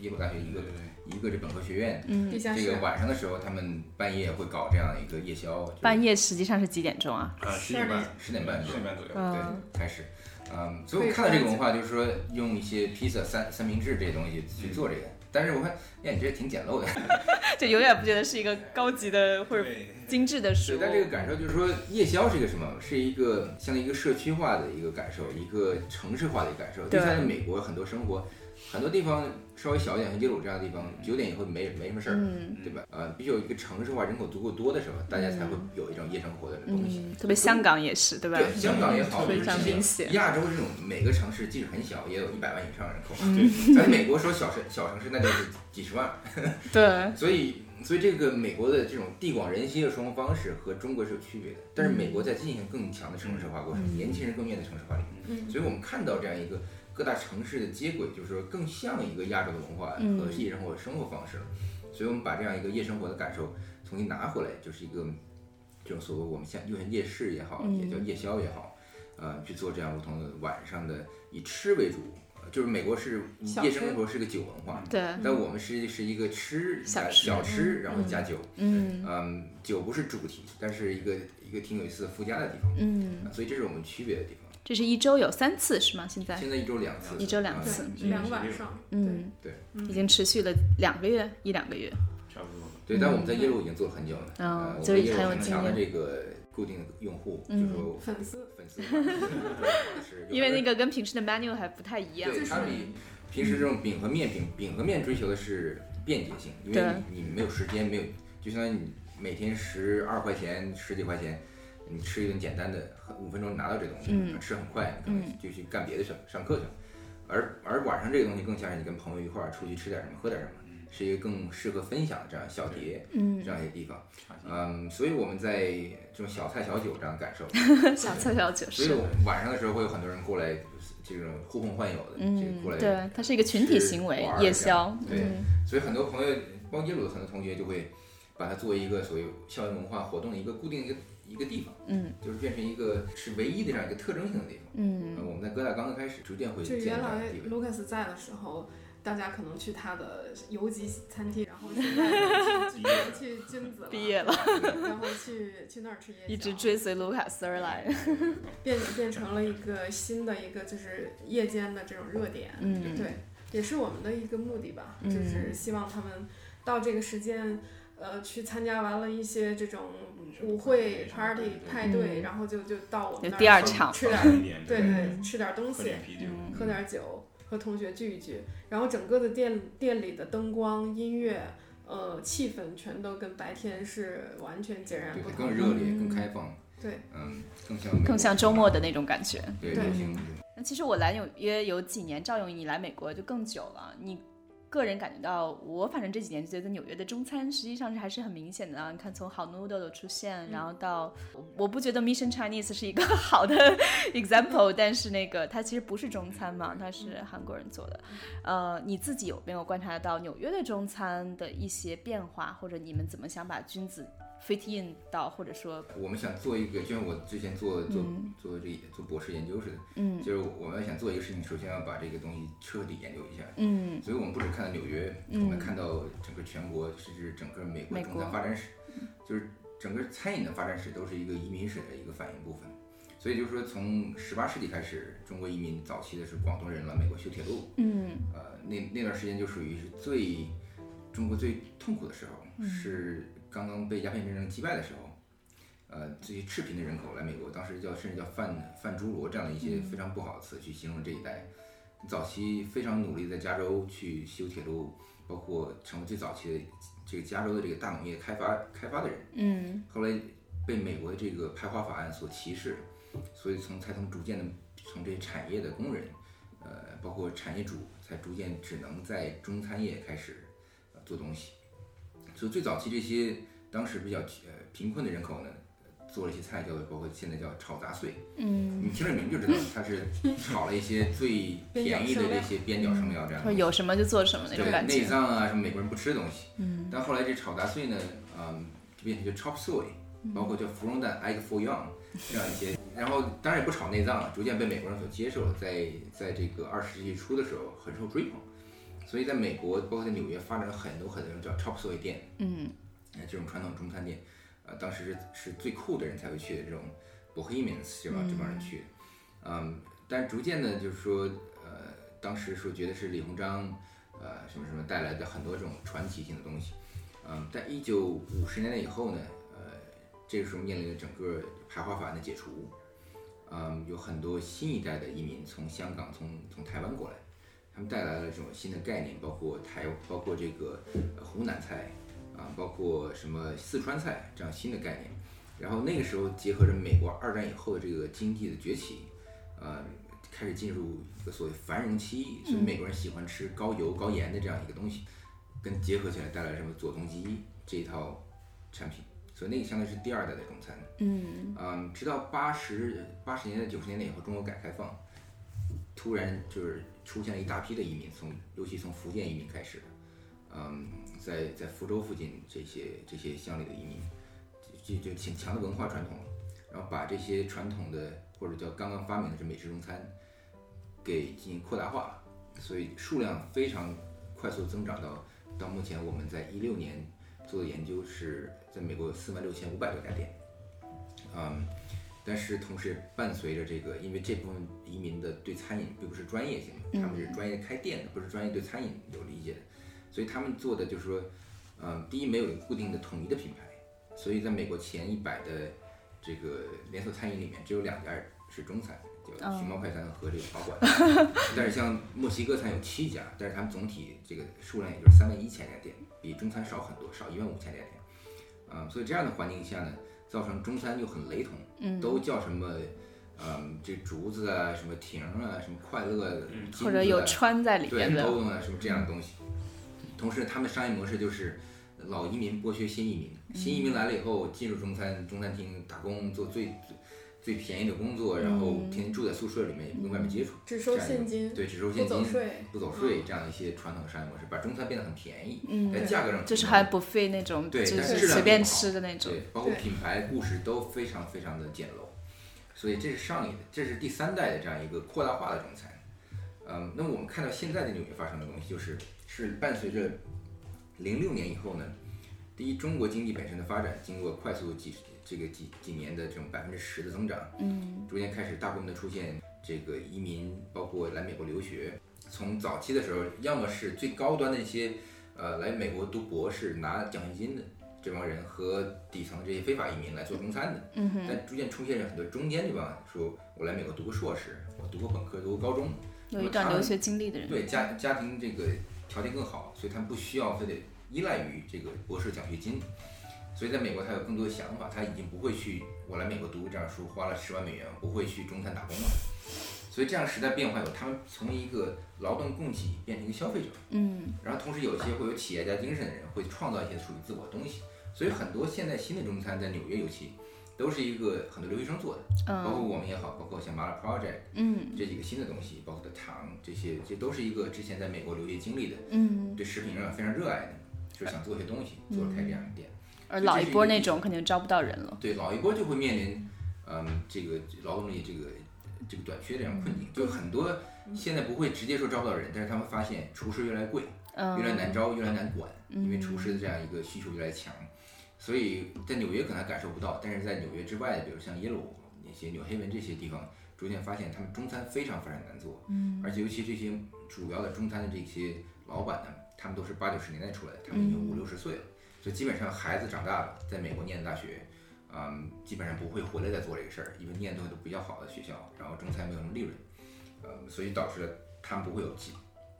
耶鲁大学一个一个这本科学院，嗯这个晚上的时候，他们半夜会搞这样一个夜宵。半夜实际上是几点钟啊？啊，十点半，十点半，十点半左右，对，开始。嗯，所以我看到这个文化，就是说用一些披萨、三三明治这些东西去做这个。但是我看，哎，你这挺简陋的，就永远不觉得是一个高级的或者精致的食物。但这个感受就是说，夜宵是一个什么？是一个像一个社区化的一个感受，一个城市化的一个感受。就像在美国很多生活。很多地方稍微小一点，像耶鲁这样的地方，九点以后没没什么事儿，对吧？呃，必须有一个城市化人口足够多的时候，大家才会有一种夜生活的东西。特别香港也是，对吧？对，香港也好，非常明显。亚洲这种每个城市即使很小，也有一百万以上人口。对，在美国说小城小城市那就是几十万。对。所以，所以这个美国的这种地广人稀的生活方式和中国是有区别的。但是美国在进行更强的城市化过程，年轻人更愿意在城市化里面。所以我们看到这样一个。各大城市的接轨，就是说更像一个亚洲的文化和夜生活生活方式了。所以我们把这样一个夜生活的感受重新拿回来，就是一个这种所谓我们像就像夜市也好，也叫夜宵也好，呃，去做这样不同的晚上的以吃为主。就是美国是夜生活是个酒文化，对，但我们是是一个吃小吃，然后加酒，嗯嗯，酒不是主题，但是一个一个挺有意思的附加的地方，嗯，所以这是我们区别的地方。这是一周有三次是吗？现在？现在一周两次，一周两次，两个晚上，嗯，对，已经持续了两个月，一两个月，差不多。对，但我们在耶鲁已经做了很久了，嗯，就是很有经验。的这个固定用户，就是粉丝，粉丝，因为那个跟平时的 menu 还不太一样，对，它比平时这种饼和面饼饼和面追求的是便捷性，因为你你没有时间，没有，就相当于你每天十二块钱十几块钱。你吃一顿简单的，五分钟拿到这东西，吃很快，你可能就去干别的事，上课去了。而而晚上这个东西更像是你跟朋友一块儿出去吃点什么，喝点什么，是一个更适合分享的这样小碟，嗯这样一些地方。嗯，所以我们在这种小菜小酒这样感受，小菜小酒。所以晚上的时候会有很多人过来，这种呼朋唤友的，嗯，过来。对，它是一个群体行为，夜宵。对，所以很多朋友，包括耶鲁的很多同学就会把它作为一个所谓校园文化活动的一个固定一个。一个地方，嗯，就是变成一个是唯一的这样一个特征性的地方，嗯，我们在哥大刚刚开始，逐渐会就原来卢卡斯在的时候，大家可能去他的游击餐厅，然后现在去君子毕业了，然后去去那儿吃夜宵。一直追随卢卡斯而来，变变成了一个新的一个就是夜间的这种热点，嗯，对，也是我们的一个目的吧，就是希望他们到这个时间。呃，去参加完了一些这种舞会、party、派对，然后就就到我们那儿吃点，对对，吃点东西，喝点酒，和同学聚一聚，然后整个的店店里的灯光、音乐，呃，气氛全都跟白天是完全截然不同，更热烈、更开放，对，嗯，更像更像周末的那种感觉，对，那其实我来纽约有几年，赵勇，你来美国就更久了，你。个人感觉到，我反正这几年觉得纽约的中餐实际上是还是很明显的啊。你看，从好 noodle 的出现，然后到我不觉得 Mission Chinese 是一个 好的 example，但是那个它其实不是中餐嘛，它是韩国人做的。呃，你自己有没有观察到纽约的中餐的一些变化，或者你们怎么想把君子？fit in 到，或者说，我们想做一个，就像我之前做做做这做博士研究似的，嗯，就是我们要想做一个事情，首先要把这个东西彻底研究一下，嗯，所以我们不止看到纽约，我们看到整个全国，甚至整个美国中餐发展史，就是整个餐饮的发展史都是一个移民史的一个反应部分，所以就是说从十八世纪开始，中国移民早期的是广东人来美国修铁路，嗯，呃，那那段时间就属于是最中国最痛苦的时候，是。刚刚被鸦片战争击败的时候，呃，这些赤贫的人口来美国，当时叫甚至叫贩贩猪罗这样的一些非常不好的词去形容这一代。早期非常努力在加州去修铁路，包括成为最早期的这个加州的这个大农业开发开发的人。嗯。后来被美国的这个排华法案所歧视，所以从才从逐渐的从这些产业的工人，呃，包括产业主，才逐渐只能在中餐业开始做东西。就最早期这些当时比较呃贫困的人口呢，做了一些菜，叫做包括现在叫炒杂碎。嗯，你听这名就知道，它是炒了一些最 便宜的这些边角生料，这样。有什么就做什么那种感觉。内脏啊，什么美国人不吃的东西。嗯。但后来这炒杂碎呢，嗯，就变成叫 chop soy，包括叫芙蓉蛋 egg for young 这样一些，然后当然也不炒内脏了，逐渐被美国人所接受了，在在这个二十世纪初的时候很受追捧。所以，在美国，包括在纽约，发展了很多很多叫 chop suey 店，嗯，这种传统中餐店，呃，当时是是最酷的人才会去的这种 bohemians 这帮这帮人去，嗯，但逐渐的，就是说，呃，当时说觉得是李鸿章，呃，什么什么带来的很多这种传奇性的东西，嗯，在一九五十年代以后呢，呃，这个时候面临着整个排华法案的解除，嗯，有很多新一代的移民从香港、从从台湾过来。他们带来了这种新的概念，包括台，包括这个湖南菜啊，包括什么四川菜这样新的概念。然后那个时候结合着美国二战以后的这个经济的崛起，呃，开始进入一个所谓繁荣期，所以美国人喜欢吃高油高盐的这样一个东西，跟结合起来带来什么左宗基这一套产品，所以那个相当于是第二代的中餐。嗯嗯，直到八十八十年代九十年代以后，中国改革开放，突然就是出现了一大批的移民，从尤其从福建移民开始，嗯，在在福州附近这些这些乡里的移民。就就挺强的文化传统，然后把这些传统的或者叫刚刚发明的这美式中餐，给进行扩大化，所以数量非常快速增长到到目前我们在一六年做的研究是在美国有四万六千五百多家店，嗯，但是同时伴随着这个，因为这部分移民的对餐饮并不是专业性的，他们是专业开店的，不是专业对餐饮有理解的，所以他们做的就是说，嗯，第一没有固定的统一的品牌。所以，在美国前一百的这个连锁餐饮里面，只有两家是中餐，就熊猫快餐和这个华馆。但是像墨西哥餐有七家，但是他们总体这个数量也就是三万一千家店，比中餐少很多，少一万五千家店。嗯，所以这样的环境下呢，造成中餐就很雷同，都叫什么，嗯，这竹子啊，什么亭啊，什么快乐，或者有川在里面的，对，啊，什么这样的东西。同时，他们商业模式就是。老移民剥削新移民，新移民来了以后进入中餐中餐厅打工，做最最便宜的工作，然后天天住在宿舍里面，也不跟外面接触，只收现金，对，只收现金，不走税，不走税，这样一些传统的商业模式，把中餐变得很便宜，在价格上就是还不费那种，对，就是随便吃的那种，对，包括品牌故事都非常非常的简陋，所以这是上一，这是第三代的这样一个扩大化的中餐，嗯，那么我们看到现在的纽约发生的东西，就是是伴随着零六年以后呢。第一，中国经济本身的发展经过快速几这个几几年的这种百分之十的增长，嗯，逐渐开始大规模的出现这个移民，包括来美国留学。从早期的时候，要么是最高端的一些呃来美国读博士拿奖学金的这帮人，和底层这些非法移民来做中餐的，嗯但逐渐出现了很多中间这帮，说我来美国读个硕士，我读过本科，读过高中，有一段留学经历的人，对家家庭这个条件更好，所以他们不需要非得。依赖于这个博士奖学金，所以在美国他有更多的想法，他已经不会去我来美国读这样书花了十万美元，不会去中餐打工了。所以这样时代变化有，他们从一个劳动供给变成一个消费者，嗯，然后同时有一些会有企业家精神的人会创造一些属于自我的东西。所以很多现在新的中餐在纽约尤其都是一个很多留学生做的，包括我们也好，包括像麻辣 Project，嗯，这几个新的东西，包括的糖这些，这都是一个之前在美国留学经历的，嗯，对食品上非常热爱的。就想做些东西，做了开这样的店。而老一波那种肯定招不到人了。对，老一波就会面临，嗯，这个劳动力这个这个短缺这样困境。就很多现在不会直接说招不到人，但是他们发现厨师越来越贵，越来越难招，越来越难管，因为厨师的这样一个需求越来越强。所以在纽约可能感受不到，但是在纽约之外的，比如像耶鲁那些纽黑文这些地方，逐渐发现他们中餐非常非常难做。嗯。而且尤其这些主要的中餐的这些老板呢。他们都是八九十年代出来的，他们已经五六十岁了，所以基本上孩子长大了，在美国念的大学，嗯，基本上不会回来再做这个事儿，因为念的都比较好的学校，然后中餐没有什么利润，呃，所以导致了他们不会有继，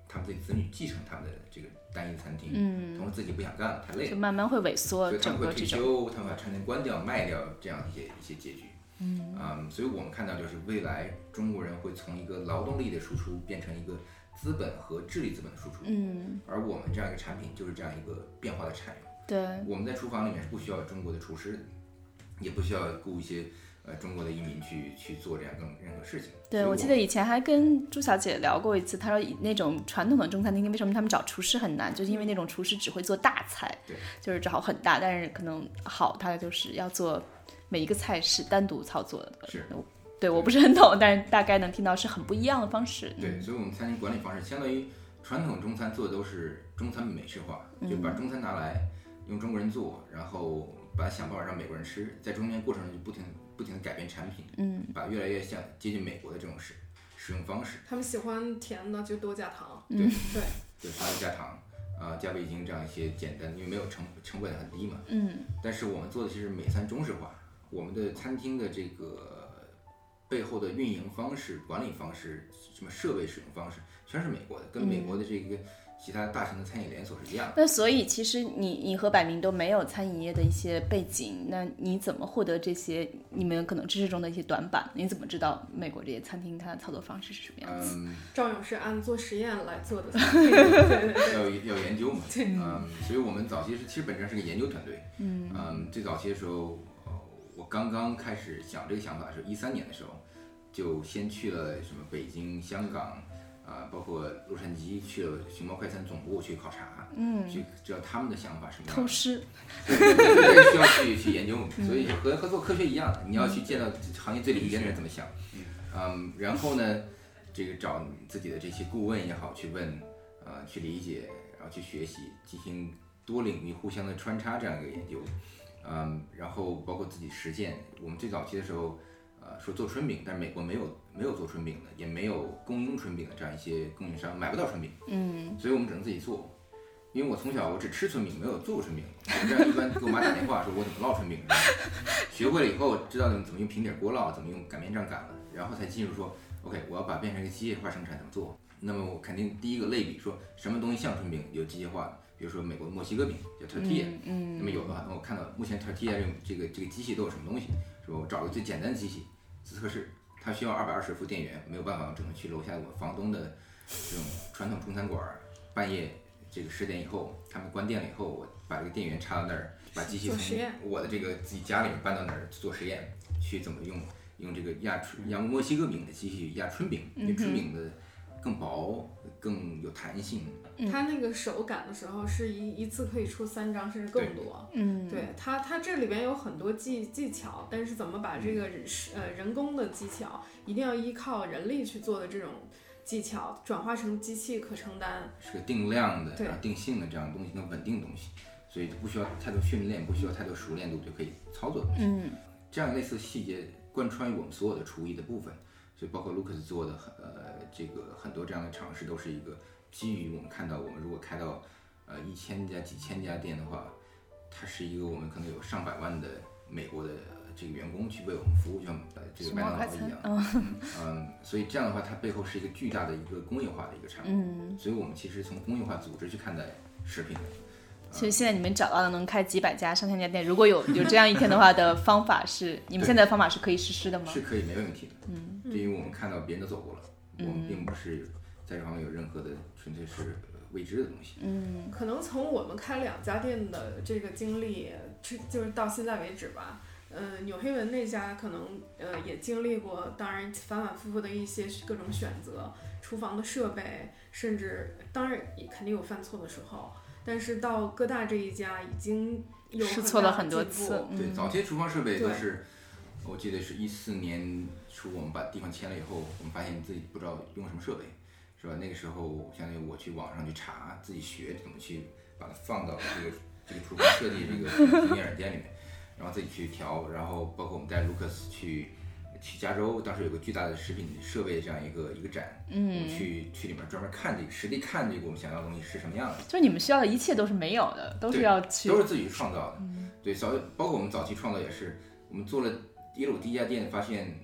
他们自己子女继承他们的这个单一餐厅，嗯，同时自己不想干了，太累了，就慢慢会萎缩，所以他们会退休，他们把餐厅关掉卖掉，这样一些一些结局，嗯，嗯，所以我们看到就是未来中国人会从一个劳动力的输出变成一个。资本和智力资本的输出，嗯，而我们这样一个产品就是这样一个变化的产业。对，我们在厨房里面是不需要中国的厨师，也不需要雇一些呃中国的移民去去做这样更任何事情。对，我记得以前还跟朱小姐聊过一次，她说那种传统的中餐厅为什么他们找厨师很难，就是因为那种厨师只会做大菜，对，就是找很大，但是可能好，他就是要做每一个菜是单独操作的。是。对，我不是很懂，但是大概能听到是很不一样的方式。对，所以我们餐厅管理方式相当于传统中餐做的都是中餐美式化，就把中餐拿来用中国人做，然后把它想办法让美国人吃，在中间过程中就不停不停的改变产品，嗯，把越来越像接近美国的这种使使用方式。他们喜欢甜的就多加糖，对对，就多加糖，啊，加味精这样一些简单，因为没有成成本很低嘛，嗯，但是我们做的其实美餐中式化，我们的餐厅的这个。背后的运营方式、管理方式、什么设备使用方式，全是美国的，跟美国的这个。其他大型的餐饮连锁是一样的。那所以其实你你和百明都没有餐饮业的一些背景，那你怎么获得这些你们可能知识中的一些短板？你怎么知道美国这些餐厅它的操作方式是什么样子？赵勇是按做实验来做的，要要研究嘛。嗯，所以我们早期是其实本身是个研究团队。嗯嗯，最早期的时候，我刚刚开始想这个想法的时候，一三年的时候，就先去了什么北京、香港。啊，包括洛杉矶去了熊猫快餐总部去考察，嗯，去知道他们的想法什么样。偷师，对，需要去去研究，所以和和做科学一样的，你要去见到行业最领先的人怎么想，嗯，然后呢，这个找自己的这些顾问也好，去问，呃，去理解，然后去学习，进行多领域互相的穿插这样一个研究，嗯，然后包括自己实践。我们最早期的时候。呃说做春饼，但是美国没有没有做春饼的，也没有供应春饼的这样一些供应商，买不到春饼。嗯，所以我们只能自己做。因为我从小我只吃春饼，没有做过春饼。我这样一般给我妈打电话说，我怎么烙春饼？学会了以后，知道怎么用平底锅烙，怎么用擀面杖擀了，然后才进入说，OK，我要把变成一个机械化生产怎么做？那么我肯定第一个类比说什么东西像春饼有机械化的，比如说美国的墨西哥饼叫 tortilla，嗯，那么有的话，我看到目前 tortilla 这个这个机器都有什么东西？是吧？我找个最简单的机器。自测试，它需要二百二十伏电源，没有办法，只能去楼下我房东的这种传统中餐馆，半夜这个十点以后，他们关店了以后，我把这个电源插到那儿，把机器从我的这个自己家里面搬到那儿做实验，去怎么用用这个压春压墨西哥饼的机器压春饼，因为春饼的更薄，更有弹性。它那个手感的时候是一一次可以出三张甚至更多，嗯，对它它这里边有很多技技巧，但是怎么把这个是呃人工的技巧，一定要依靠人力去做的这种技巧转化成机器可承担，是个定量的、定性的这样东西，能稳定东西，所以不需要太多训练，不需要太多熟练度就可以操作东西。嗯，这样类似细节贯穿于我们所有的厨艺的部分，所以包括 Lucas 做的很呃这个很多这样的尝试都是一个。基于我们看到，我们如果开到呃一千家、几千家店的话，它是一个我们可能有上百万的美国的这个员工去为我们服务，像呃这个麦当劳一样，嗯，所以这样的话，它背后是一个巨大的一个工业化的一个产物。所以我们其实从工业化组织去看待食品的。其实现在你们找到的能开几百家、上千家店，如果有有这样一天的话的方法是，你们现在的方法是可以实施的吗？是可以，没问题的。嗯，对于我们看到别人都走过了，我们并不是。在这方面有任何的纯粹是未知的东西。嗯，可能从我们开两家店的这个经历，就就是到现在为止吧。嗯，纽黑文那家可能呃也经历过，当然反反复复的一些各种选择，厨房的设备，甚至当然也肯定有犯错的时候。但是到哥大这一家已经有试错了很多次。对，早期厨房设备都是，我记得是一四年初我们把地方签了以后，我们发现自己不知道用什么设备。是吧？那个时候，相当于我去网上去查，自己学怎么去把它放到这个这个厨房设计这个平面软件里面，然后自己去调，然后包括我们带 Lucas 去去加州，当时有个巨大的食品设备这样一个一个展，嗯，我们去去里面专门看这个，实地看这个我们想要的东西是什么样的。就你们需要的一切都是没有的，都是要去，都是自己创造的。对，早包括我们早期创造也是，我们做了第一家店，发现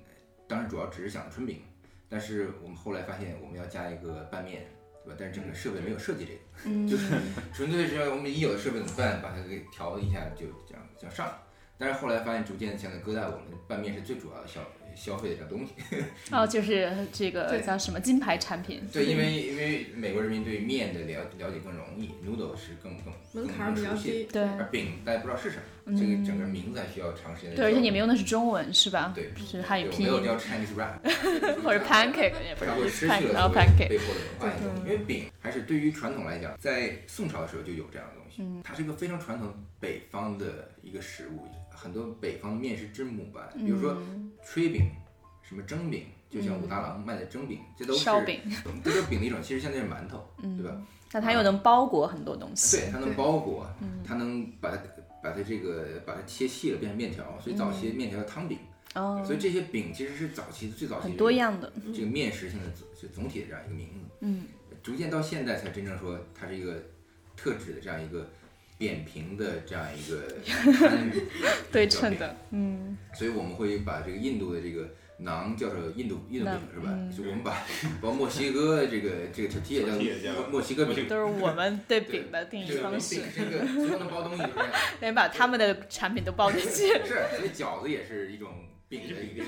当时主要只是想春饼。但是我们后来发现，我们要加一个拌面，对吧？但是整个设备没有设计这个，就是纯粹是要我们已有的设备怎么办，把它给调一下就这样就上。但是后来发现，逐渐现在搁在，我们拌面是最主要的消消费的这东西。哦，就是这个叫什么金牌产品？对，因为因为美国人民对面的了了解更容易，noodle 是更更门槛比较低，对。而饼大家不知道是什么。这个整个名字还需要长时间。对，而且你们用的是中文是吧？对，是汉语拼音。没有叫 Chinese wrap，或者 pancake 也不是。它会失去了 pancake 背后的文化因为饼还是对于传统来讲，在宋朝的时候就有这样的东西。嗯。它是一个非常传统北方的一个食物，很多北方面食之母吧，比如说炊饼，什么蒸饼，就像武大郎卖的蒸饼，这都是烧饼，这是饼的一种，其实相当于馒头，对吧？那它又能包裹很多东西。对，它能包裹，它能把它。把它这个把它切细了变成面条，所以早期面条叫汤饼。哦，所以这些饼其实是早期最早期很多样的这个面食性的总总体的这样一个名字。嗯，逐渐到现在才真正说它是一个特指的这样一个扁平的这样一个 对称的。嗯，所以我们会把这个印度的这个馕叫做印度印度饼是吧？就我们把把墨西哥这个这个 tortilla 叫墨西哥饼，都是我们 对饼的定义方式。这个所有能包东西就是这样，得 把他们的产品都包进去。是，所以饺子也是一种饼的一个，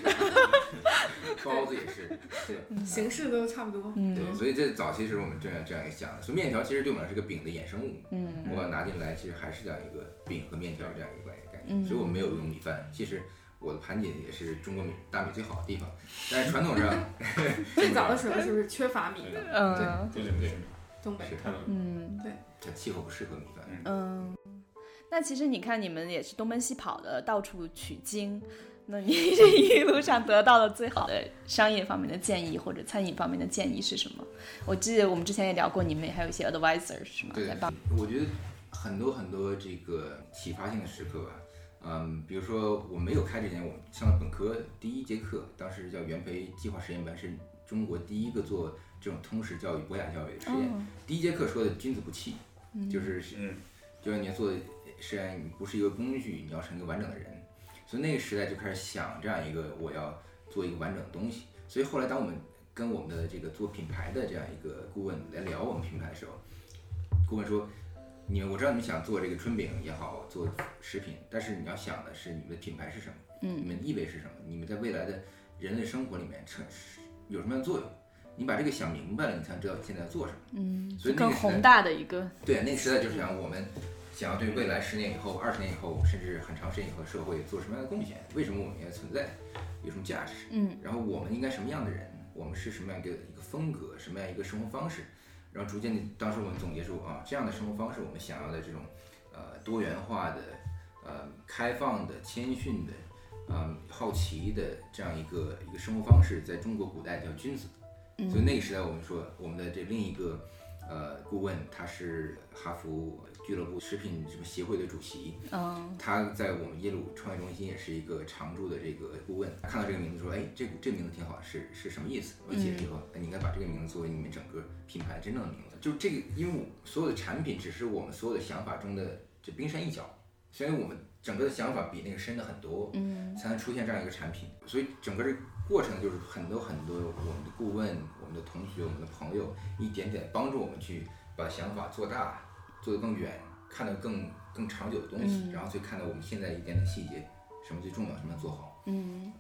包子也是，对，形式都差不多。对，所以这早期时候我们这样这样一个想的，所以面条其实对我们来说是个饼的衍生物。嗯，我把它拿进来，其实还是这样一个饼和面条这样一个关系概念。所以我们没有用米饭，其实。我的盘锦也是中国米大米最好的地方，但是传统上 最早的时候是不是缺乏米的？嗯，对对对，东北，嗯，对，它气候不适合米饭。嗯，那其实你看你们也是东奔西跑的，到处取经，那你 这一路上得到的最好的商业方面的建议或者餐饮方面的建议是什么？我记得我们之前也聊过，你们也还有一些 advisor 是吗？对，我觉得很多很多这个启发性的时刻吧。嗯，比如说我没有开之前，我上了本科第一节课，当时叫元培计划实验班，是中国第一个做这种通识教育、博雅教育的实验。第一节课说的君子不器，就是就是你要做实验，你不是一个工具，你要成一个完整的人。所以那个时代就开始想这样一个，我要做一个完整的东西。所以后来当我们跟我们的这个做品牌的这样一个顾问来聊我们品牌的时候，顾问说。你们我知道你们想做这个春饼也好，做食品，但是你要想的是你们的品牌是什么？嗯，你们意味是什么？你们在未来的人类生活里面成有什么样的作用？你把这个想明白了，你才知道现在做什么。嗯，所以更宏大的一个对那个时代就是想我们想要对未来十年以后、二十年以后，甚至很长时间以后社会做什么样的贡献？为什么我们应该存在？有什么价值？嗯，然后我们应该什么样的人？我们是什么样一个一个风格？什么样一个生活方式？然后逐渐的，当时我们总结出啊，这样的生活方式，我们想要的这种，呃，多元化的，呃，开放的、谦逊的，嗯，好奇的这样一个一个生活方式，在中国古代叫君子。所以那个时代，我们说我们的这另一个。呃，顾问他是哈佛俱乐部食品什么协会的主席，嗯，他在我们耶鲁创业中心也是一个常驻的这个顾问。看到这个名字说，哎，这个这个名字挺好，是是什么意思？我解释以后，你应该把这个名字作为你们整个品牌真正的名字。就这个，因为所有的产品只是我们所有的想法中的这冰山一角，所以我们整个的想法比那个深的很多，嗯，才能出现这样一个产品。所以整个这过程就是很多很多我们的顾问。我们的同学，我们的朋友，一点点帮助我们去把想法做大，做得更远，看得更更长久的东西，然后去看到我们现在一点点细节，什么最重要，什么做好。嗯，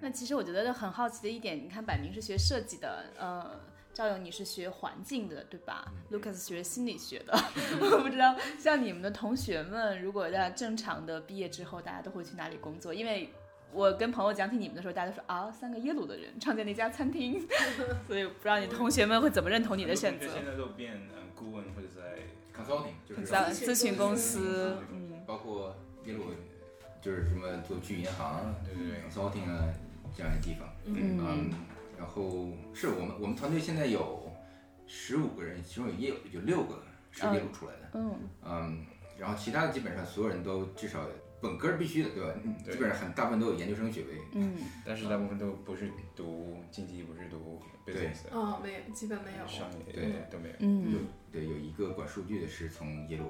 那其实我觉得很好奇的一点，你看，百明是学设计的，呃，赵勇你是学环境的，对吧？Lucas 学心理学的，我不知道像你们的同学们，如果在正常的毕业之后，大家都会去哪里工作？因为我跟朋友讲起你们的时候，大家都说啊，三个耶鲁的人创建了一家餐厅，所以不知道你同学们会怎么认同你的选择。现在都变顾问或者在 consulting，就是咨询公司，嗯，包括耶鲁就是什么做去银行，对对对，consulting 啊这样的地方，嗯，然后是我们我们团队现在有十五个人，其中有耶有六个是耶鲁出来的，嗯。嗯，然后其他的基本上所有人都至少。本科是必须的，对吧？基本上很大部分都有研究生学位。嗯，但是大部分都不是读经济，不是读 business。哦，没有，基本没有。商业对都没有。嗯，有对有一个管数据的是从耶鲁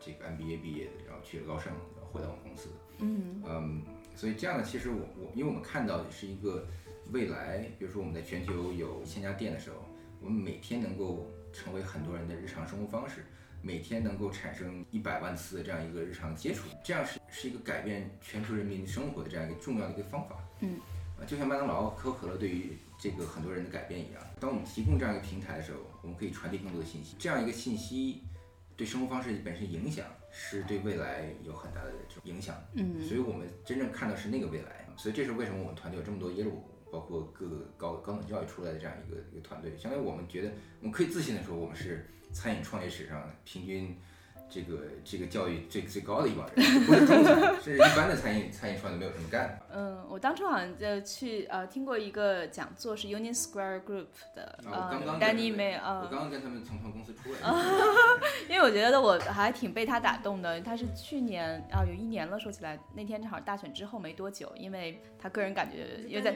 这个 MBA 毕业的，然后去了高盛，然后回到我们公司。嗯嗯，所以这样呢，其实我我因为我们看到的是一个未来，比如说我们在全球有一千家店的时候，我们每天能够成为很多人的日常生活方式。每天能够产生一百万次的这样一个日常接触，这样是是一个改变全球人民生活的这样一个重要的一个方法。嗯，啊，就像麦当劳、可口可乐对于这个很多人的改变一样，当我们提供这样一个平台的时候，我们可以传递更多的信息。这样一个信息对生活方式本身影响，是对未来有很大的这种影响。嗯，所以我们真正看到是那个未来。所以这是为什么我们团队有这么多耶鲁，包括各个高高等教育出来的这样一个一个团队。相当于我们觉得，我们可以自信的说，我们是。餐饮创业史上平均。这个这个教育最最高的一帮人，不是中层，甚至一般的餐饮餐饮创业都没有什么干。嗯，我当初好像就去呃听过一个讲座，是 Union Square Group 的呃 Danny May 啊。我刚刚跟他们从他们公司出来。因为我觉得我还挺被他打动的。他是去年啊，有一年了，说起来那天正好大选之后没多久，因为他个人感觉因为在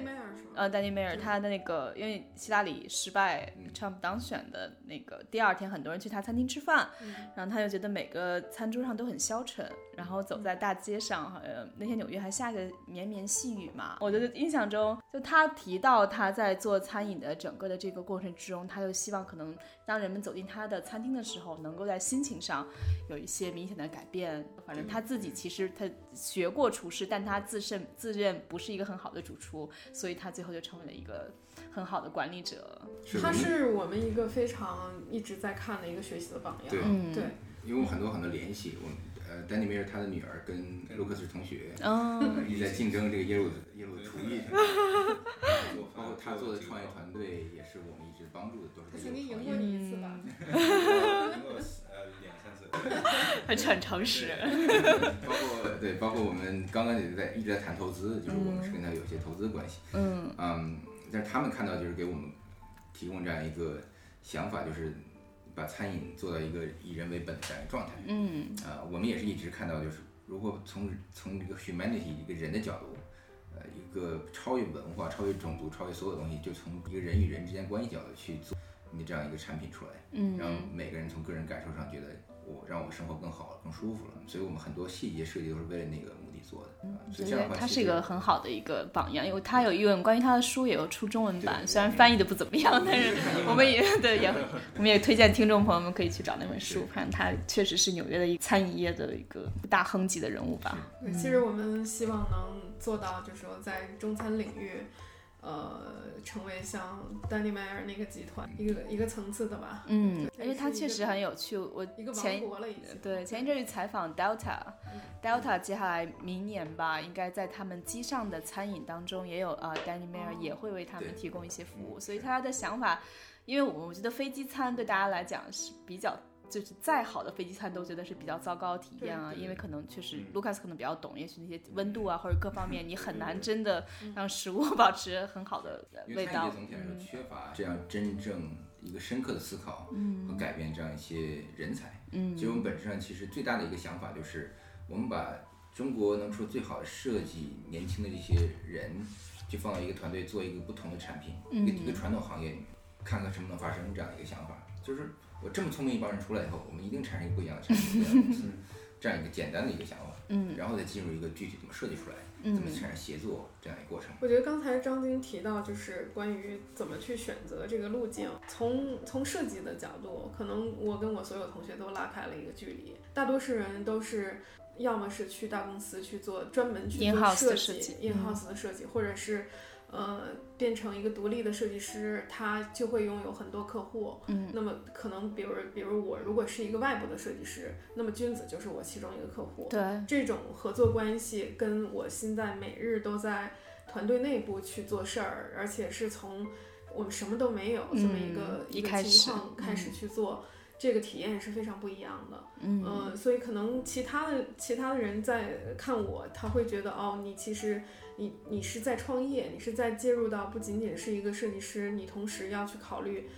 呃 Danny Mayer 他的那个因为希拉里失败，Trump 当选的那个第二天，很多人去他餐厅吃饭，然后他就觉得。每个餐桌上都很消沉，然后走在大街上，呃，那天纽约还下着绵绵细雨嘛。我觉得印象中，就他提到他在做餐饮的整个的这个过程之中，他就希望可能当人们走进他的餐厅的时候，能够在心情上有一些明显的改变。反正他自己其实他学过厨师，但他自身自认不是一个很好的主厨，所以他最后就成为了一个很好的管理者。他是我们一个非常一直在看的一个学习的榜样。对，对。因为我很多很多联系，我呃，丹尼梅尔他的女儿跟卢克斯是同学，一直在竞争这个耶鲁耶鲁的厨艺，包括他做的创业团队也是我们一直帮助的，都是他曾经赢过你一次吧？赢过呃两三次，很很诚实。包括对，包括我们刚刚也在一直在谈投资，就是我们是跟他有些投资关系。嗯嗯，但是他们看到就是给我们提供这样一个想法，就是。把餐饮做到一个以人为本的这样一个状态。嗯，啊，我们也是一直看到，就是如果从从这个 humanity 一个人的角度，呃，一个超越文化、超越种族、超越所有东西，就从一个人与人之间关系角度去做你这样一个产品出来，嗯，让每个人从个人感受上觉得我让我生活更好了、更舒服了。所以我们很多细节设计都是为了那个。做的，所以这样他是一个很好的一个榜样，因为他有一本关于他的书也有出中文版，虽然翻译的不怎么样，但是我们也对也 我们也推荐听众朋友们可以去找那本书，看他确实是纽约的一餐饮业的一个大亨级的人物吧。其实我们希望能做到，就是说在中餐领域。呃，成为像丹尼迈尔那个集团一个一个层次的吧。嗯，而且他确实很有趣。我前对前一阵去采访 Delta，Delta 接下来明年吧，应该在他们机上的餐饮当中也有呃，丹尼迈尔也会为他们提供一些服务。所以他的想法，因为我我觉得飞机餐对大家来讲是比较。就是再好的飞机餐都觉得是比较糟糕体验啊，因为可能确实卢卡斯可能比较懂，也许那些温度啊或者各方面，你很难真的让食物 保持很好的味道。总体来说缺乏这样真正一个深刻的思考和改变这样一些人才。嗯，其实我们本质上其实最大的一个想法就是，我们把中国能出最好的设计年轻的这些人，就放到一个团队做一个不同的产品，一个一个传统行业，看看什么能发生这样一个想法，就是。我这么聪明一帮人出来以后，我们一定产生一个不一样的产品，这样一个简单的一个想法，嗯，然后再进入一个具体怎么设计出来，怎么产生协作这样一个过程。我觉得刚才张晶提到就是关于怎么去选择这个路径，从从设计的角度，可能我跟我所有同学都拉开了一个距离，大多数人都是要么是去大公司去做专门去做设计，in house 的设计，或者是。呃，变成一个独立的设计师，他就会拥有很多客户。嗯，那么可能，比如，比如我如果是一个外部的设计师，那么君子就是我其中一个客户。对，这种合作关系跟我现在每日都在团队内部去做事儿，而且是从我们什么都没有这么一个一个情况开始去做。这个体验是非常不一样的，嗯，所以可能其他的其他的人在看我，他会觉得哦，你其实你你是在创业，你是在介入到不仅仅是一个设计师，你同时要去考虑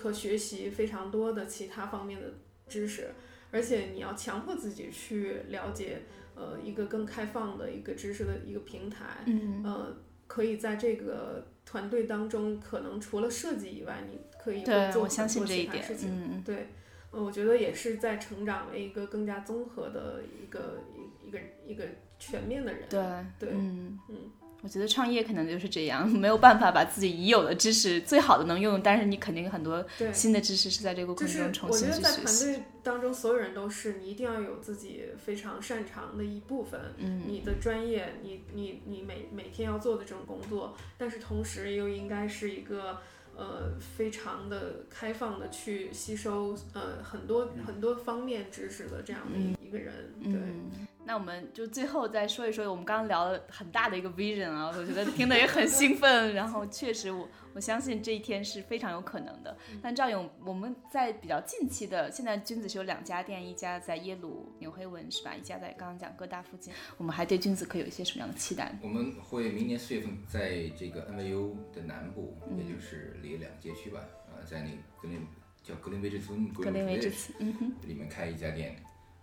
和学习非常多的其他方面的知识，而且你要强迫自己去了解呃一个更开放的一个知识的一个平台，嗯，呃，可以在这个团队当中，可能除了设计以外，你可以做做其他事情，嗯，对。嗯，我觉得也是在成长为一个更加综合的一个一一个一个全面的人。对对，嗯嗯，我觉得创业可能就是这样，没有办法把自己已有的知识最好的能用，但是你肯定很多新的知识是在这个过程中重新去学习。我觉得在团队当中，所有人都是你一定要有自己非常擅长的一部分，嗯，你的专业，你你你每每天要做的这种工作，但是同时又应该是一个。呃，非常的开放的去吸收呃很多很多方面知识的这样的一个人，对。那我们就最后再说一说，我们刚刚聊了很大的一个 vision 啊，我觉得听得也很兴奋。然后确实，我我相信这一天是非常有可能的。但赵勇，我们在比较近期的，现在君子是有两家店，一家在耶鲁纽黑文是吧？一家在刚刚讲哥大附近。我们还对君子可有一些什么样的期待？我们会明年四月份在这个 NVU 的南部，也就是离两个街区吧，呃，在那个格林叫格林威治村，格林威治村，嗯哼，里面开一家店。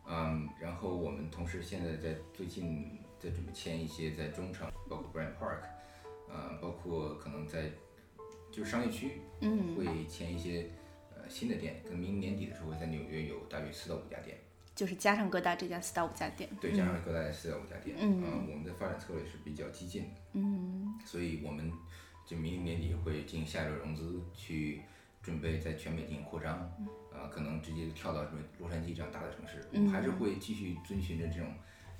嗯，然后我们同时现在在最近在准备签一些在中城，包括 Brand Park，呃，包括可能在就是商业区，嗯，会签一些呃新的店，可能明年年底的时候会在纽约有大约四到五家店，就是加上各大这家四到五家店。对，加上各大四到五家店。嗯，我们的发展策略是比较激进的。嗯，所以我们就明年年底会进行下一轮融资，去准备在全美进行扩张。啊，可能直接跳到什么洛杉矶这样大的城市。我们还是会继续遵循着这种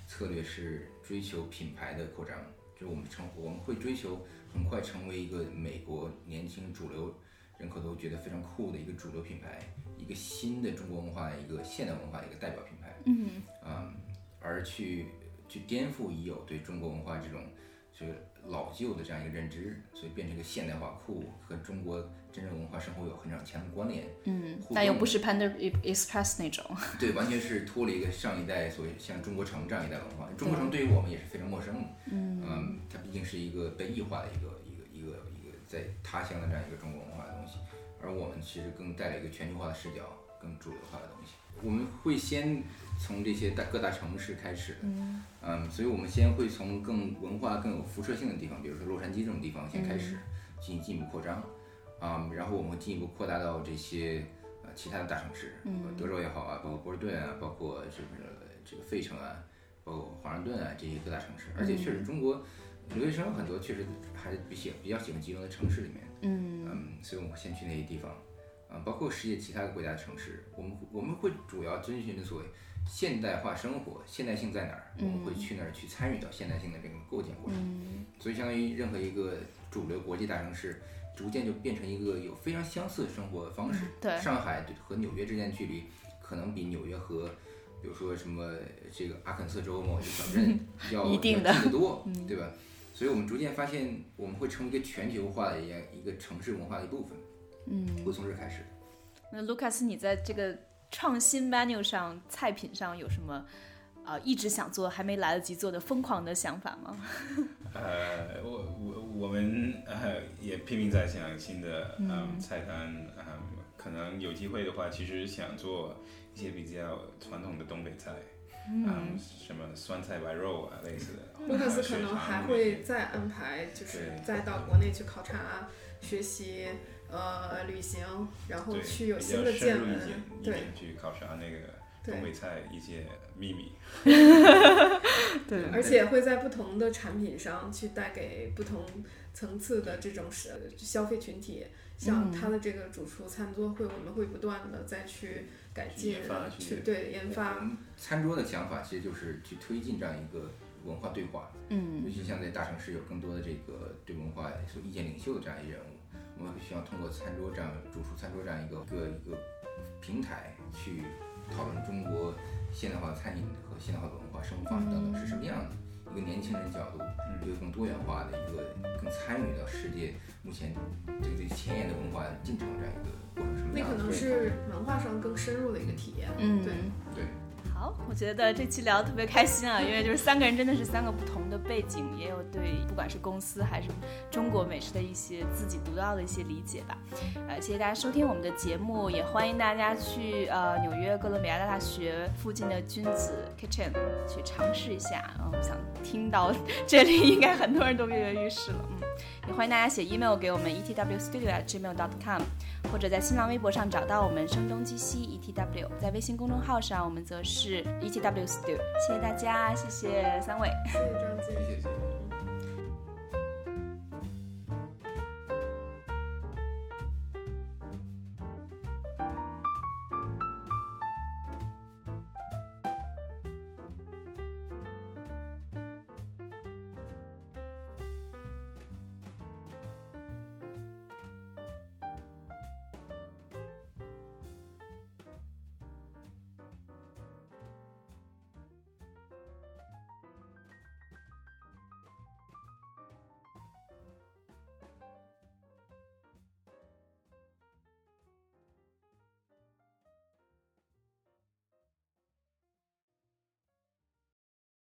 策略，是追求品牌的扩张。就是我们成，我们会追求很快成为一个美国年轻主流人口都觉得非常酷的一个主流品牌，一个新的中国文化、一个现代文化的一个代表品牌。嗯，啊，而去去颠覆已有对中国文化这种就是老旧的这样一个认知，所以变成一个现代化酷和中国。真正文化生活有很强的关联，嗯，但又不是 Panda Express 那种，对，完全是脱离一个上一代所谓像中国城这样一代文化。中国城对于我们也是非常陌生的，嗯，它毕竟是一个被异化的一个一个一个一个在他乡的这样一个中国文化的东西，而我们其实更带了一个全球化的视角，更主流化的东西。我们会先从这些大各大城市开始，嗯，嗯，所以我们先会从更文化更有辐射性的地方，比如说洛杉矶这种地方先开始进行进一步扩张。啊，然后我们会进一步扩大到这些呃其他的大城市，德州也好啊，包括波士顿啊，包括这个这个费城啊，包括华盛顿啊这些各大城市。而且确实，中国留学生很多，确实还是比较比较喜欢集中在城市里面。嗯。嗯，所以我们先去那些地方，啊，包括世界其他国家的城市，我们我们会主要遵循的所谓现代化生活，现代性在哪儿，我们会去那儿去参与到现代性的这个构建过程。所以，相当于任何一个主流国际大城市。逐渐就变成一个有非常相似的生活方式。对，上海和纽约之间距离可能比纽约和，比如说什么这个阿肯色州某一个小镇要近得多，对吧？所以我们逐渐发现，我们会成为一个全球化的一样一个城市文化的一部分。嗯，会从这开始。那卢卡斯，你在这个创新 menu 上菜品上有什么？啊，一直想做还没来得及做的疯狂的想法吗？呃，我我我们呃也拼命在想新的嗯菜单，嗯，可能有机会的话，其实想做一些比较传统的东北菜，嗯，什么酸菜白肉啊类似的。卢克斯可能还会再安排，就是再到国内去考察、学习、呃旅行，然后去有新的见闻，对，去考察那个。东北菜一些秘密，对，而且会在不同的产品上去带给不同层次的这种消消费群体，像他的这个主厨餐桌会，我们会不断的再去改进，去对研发。餐桌的想法其实就是去推进这样一个文化对话，嗯，尤其像在大城市有更多的这个对文化有意见领袖的这样一人物，我们需要通过餐桌这样主厨餐桌这样一个一个一个平台去。讨论中国现代化餐饮和现代化文化生活方式等等是什么样的？一个年轻人角度，一个更多元化的一个更参与到世界目前这个最前沿的文化进程这样一个过程，什么样那可能是文化上更深入的一个体验。嗯，对对。好，我觉得这期聊得特别开心啊，因为就是三个人真的是三个不同的背景，也有对不管是公司还是中国美食的一些自己独到的一些理解吧。呃，谢谢大家收听我们的节目，也欢迎大家去呃纽约哥伦比亚大学附近的君子 Kitchen 去尝试一下。嗯，想听到这里，应该很多人都跃跃欲试了。嗯，也欢迎大家写 email 给我们 etwstudio@gmail.com。或者在新浪微博上找到我们声东击西 ETW，在微信公众号上我们则是 ETW Studio。谢谢大家，谢谢三位，谢谢张姐，谢谢。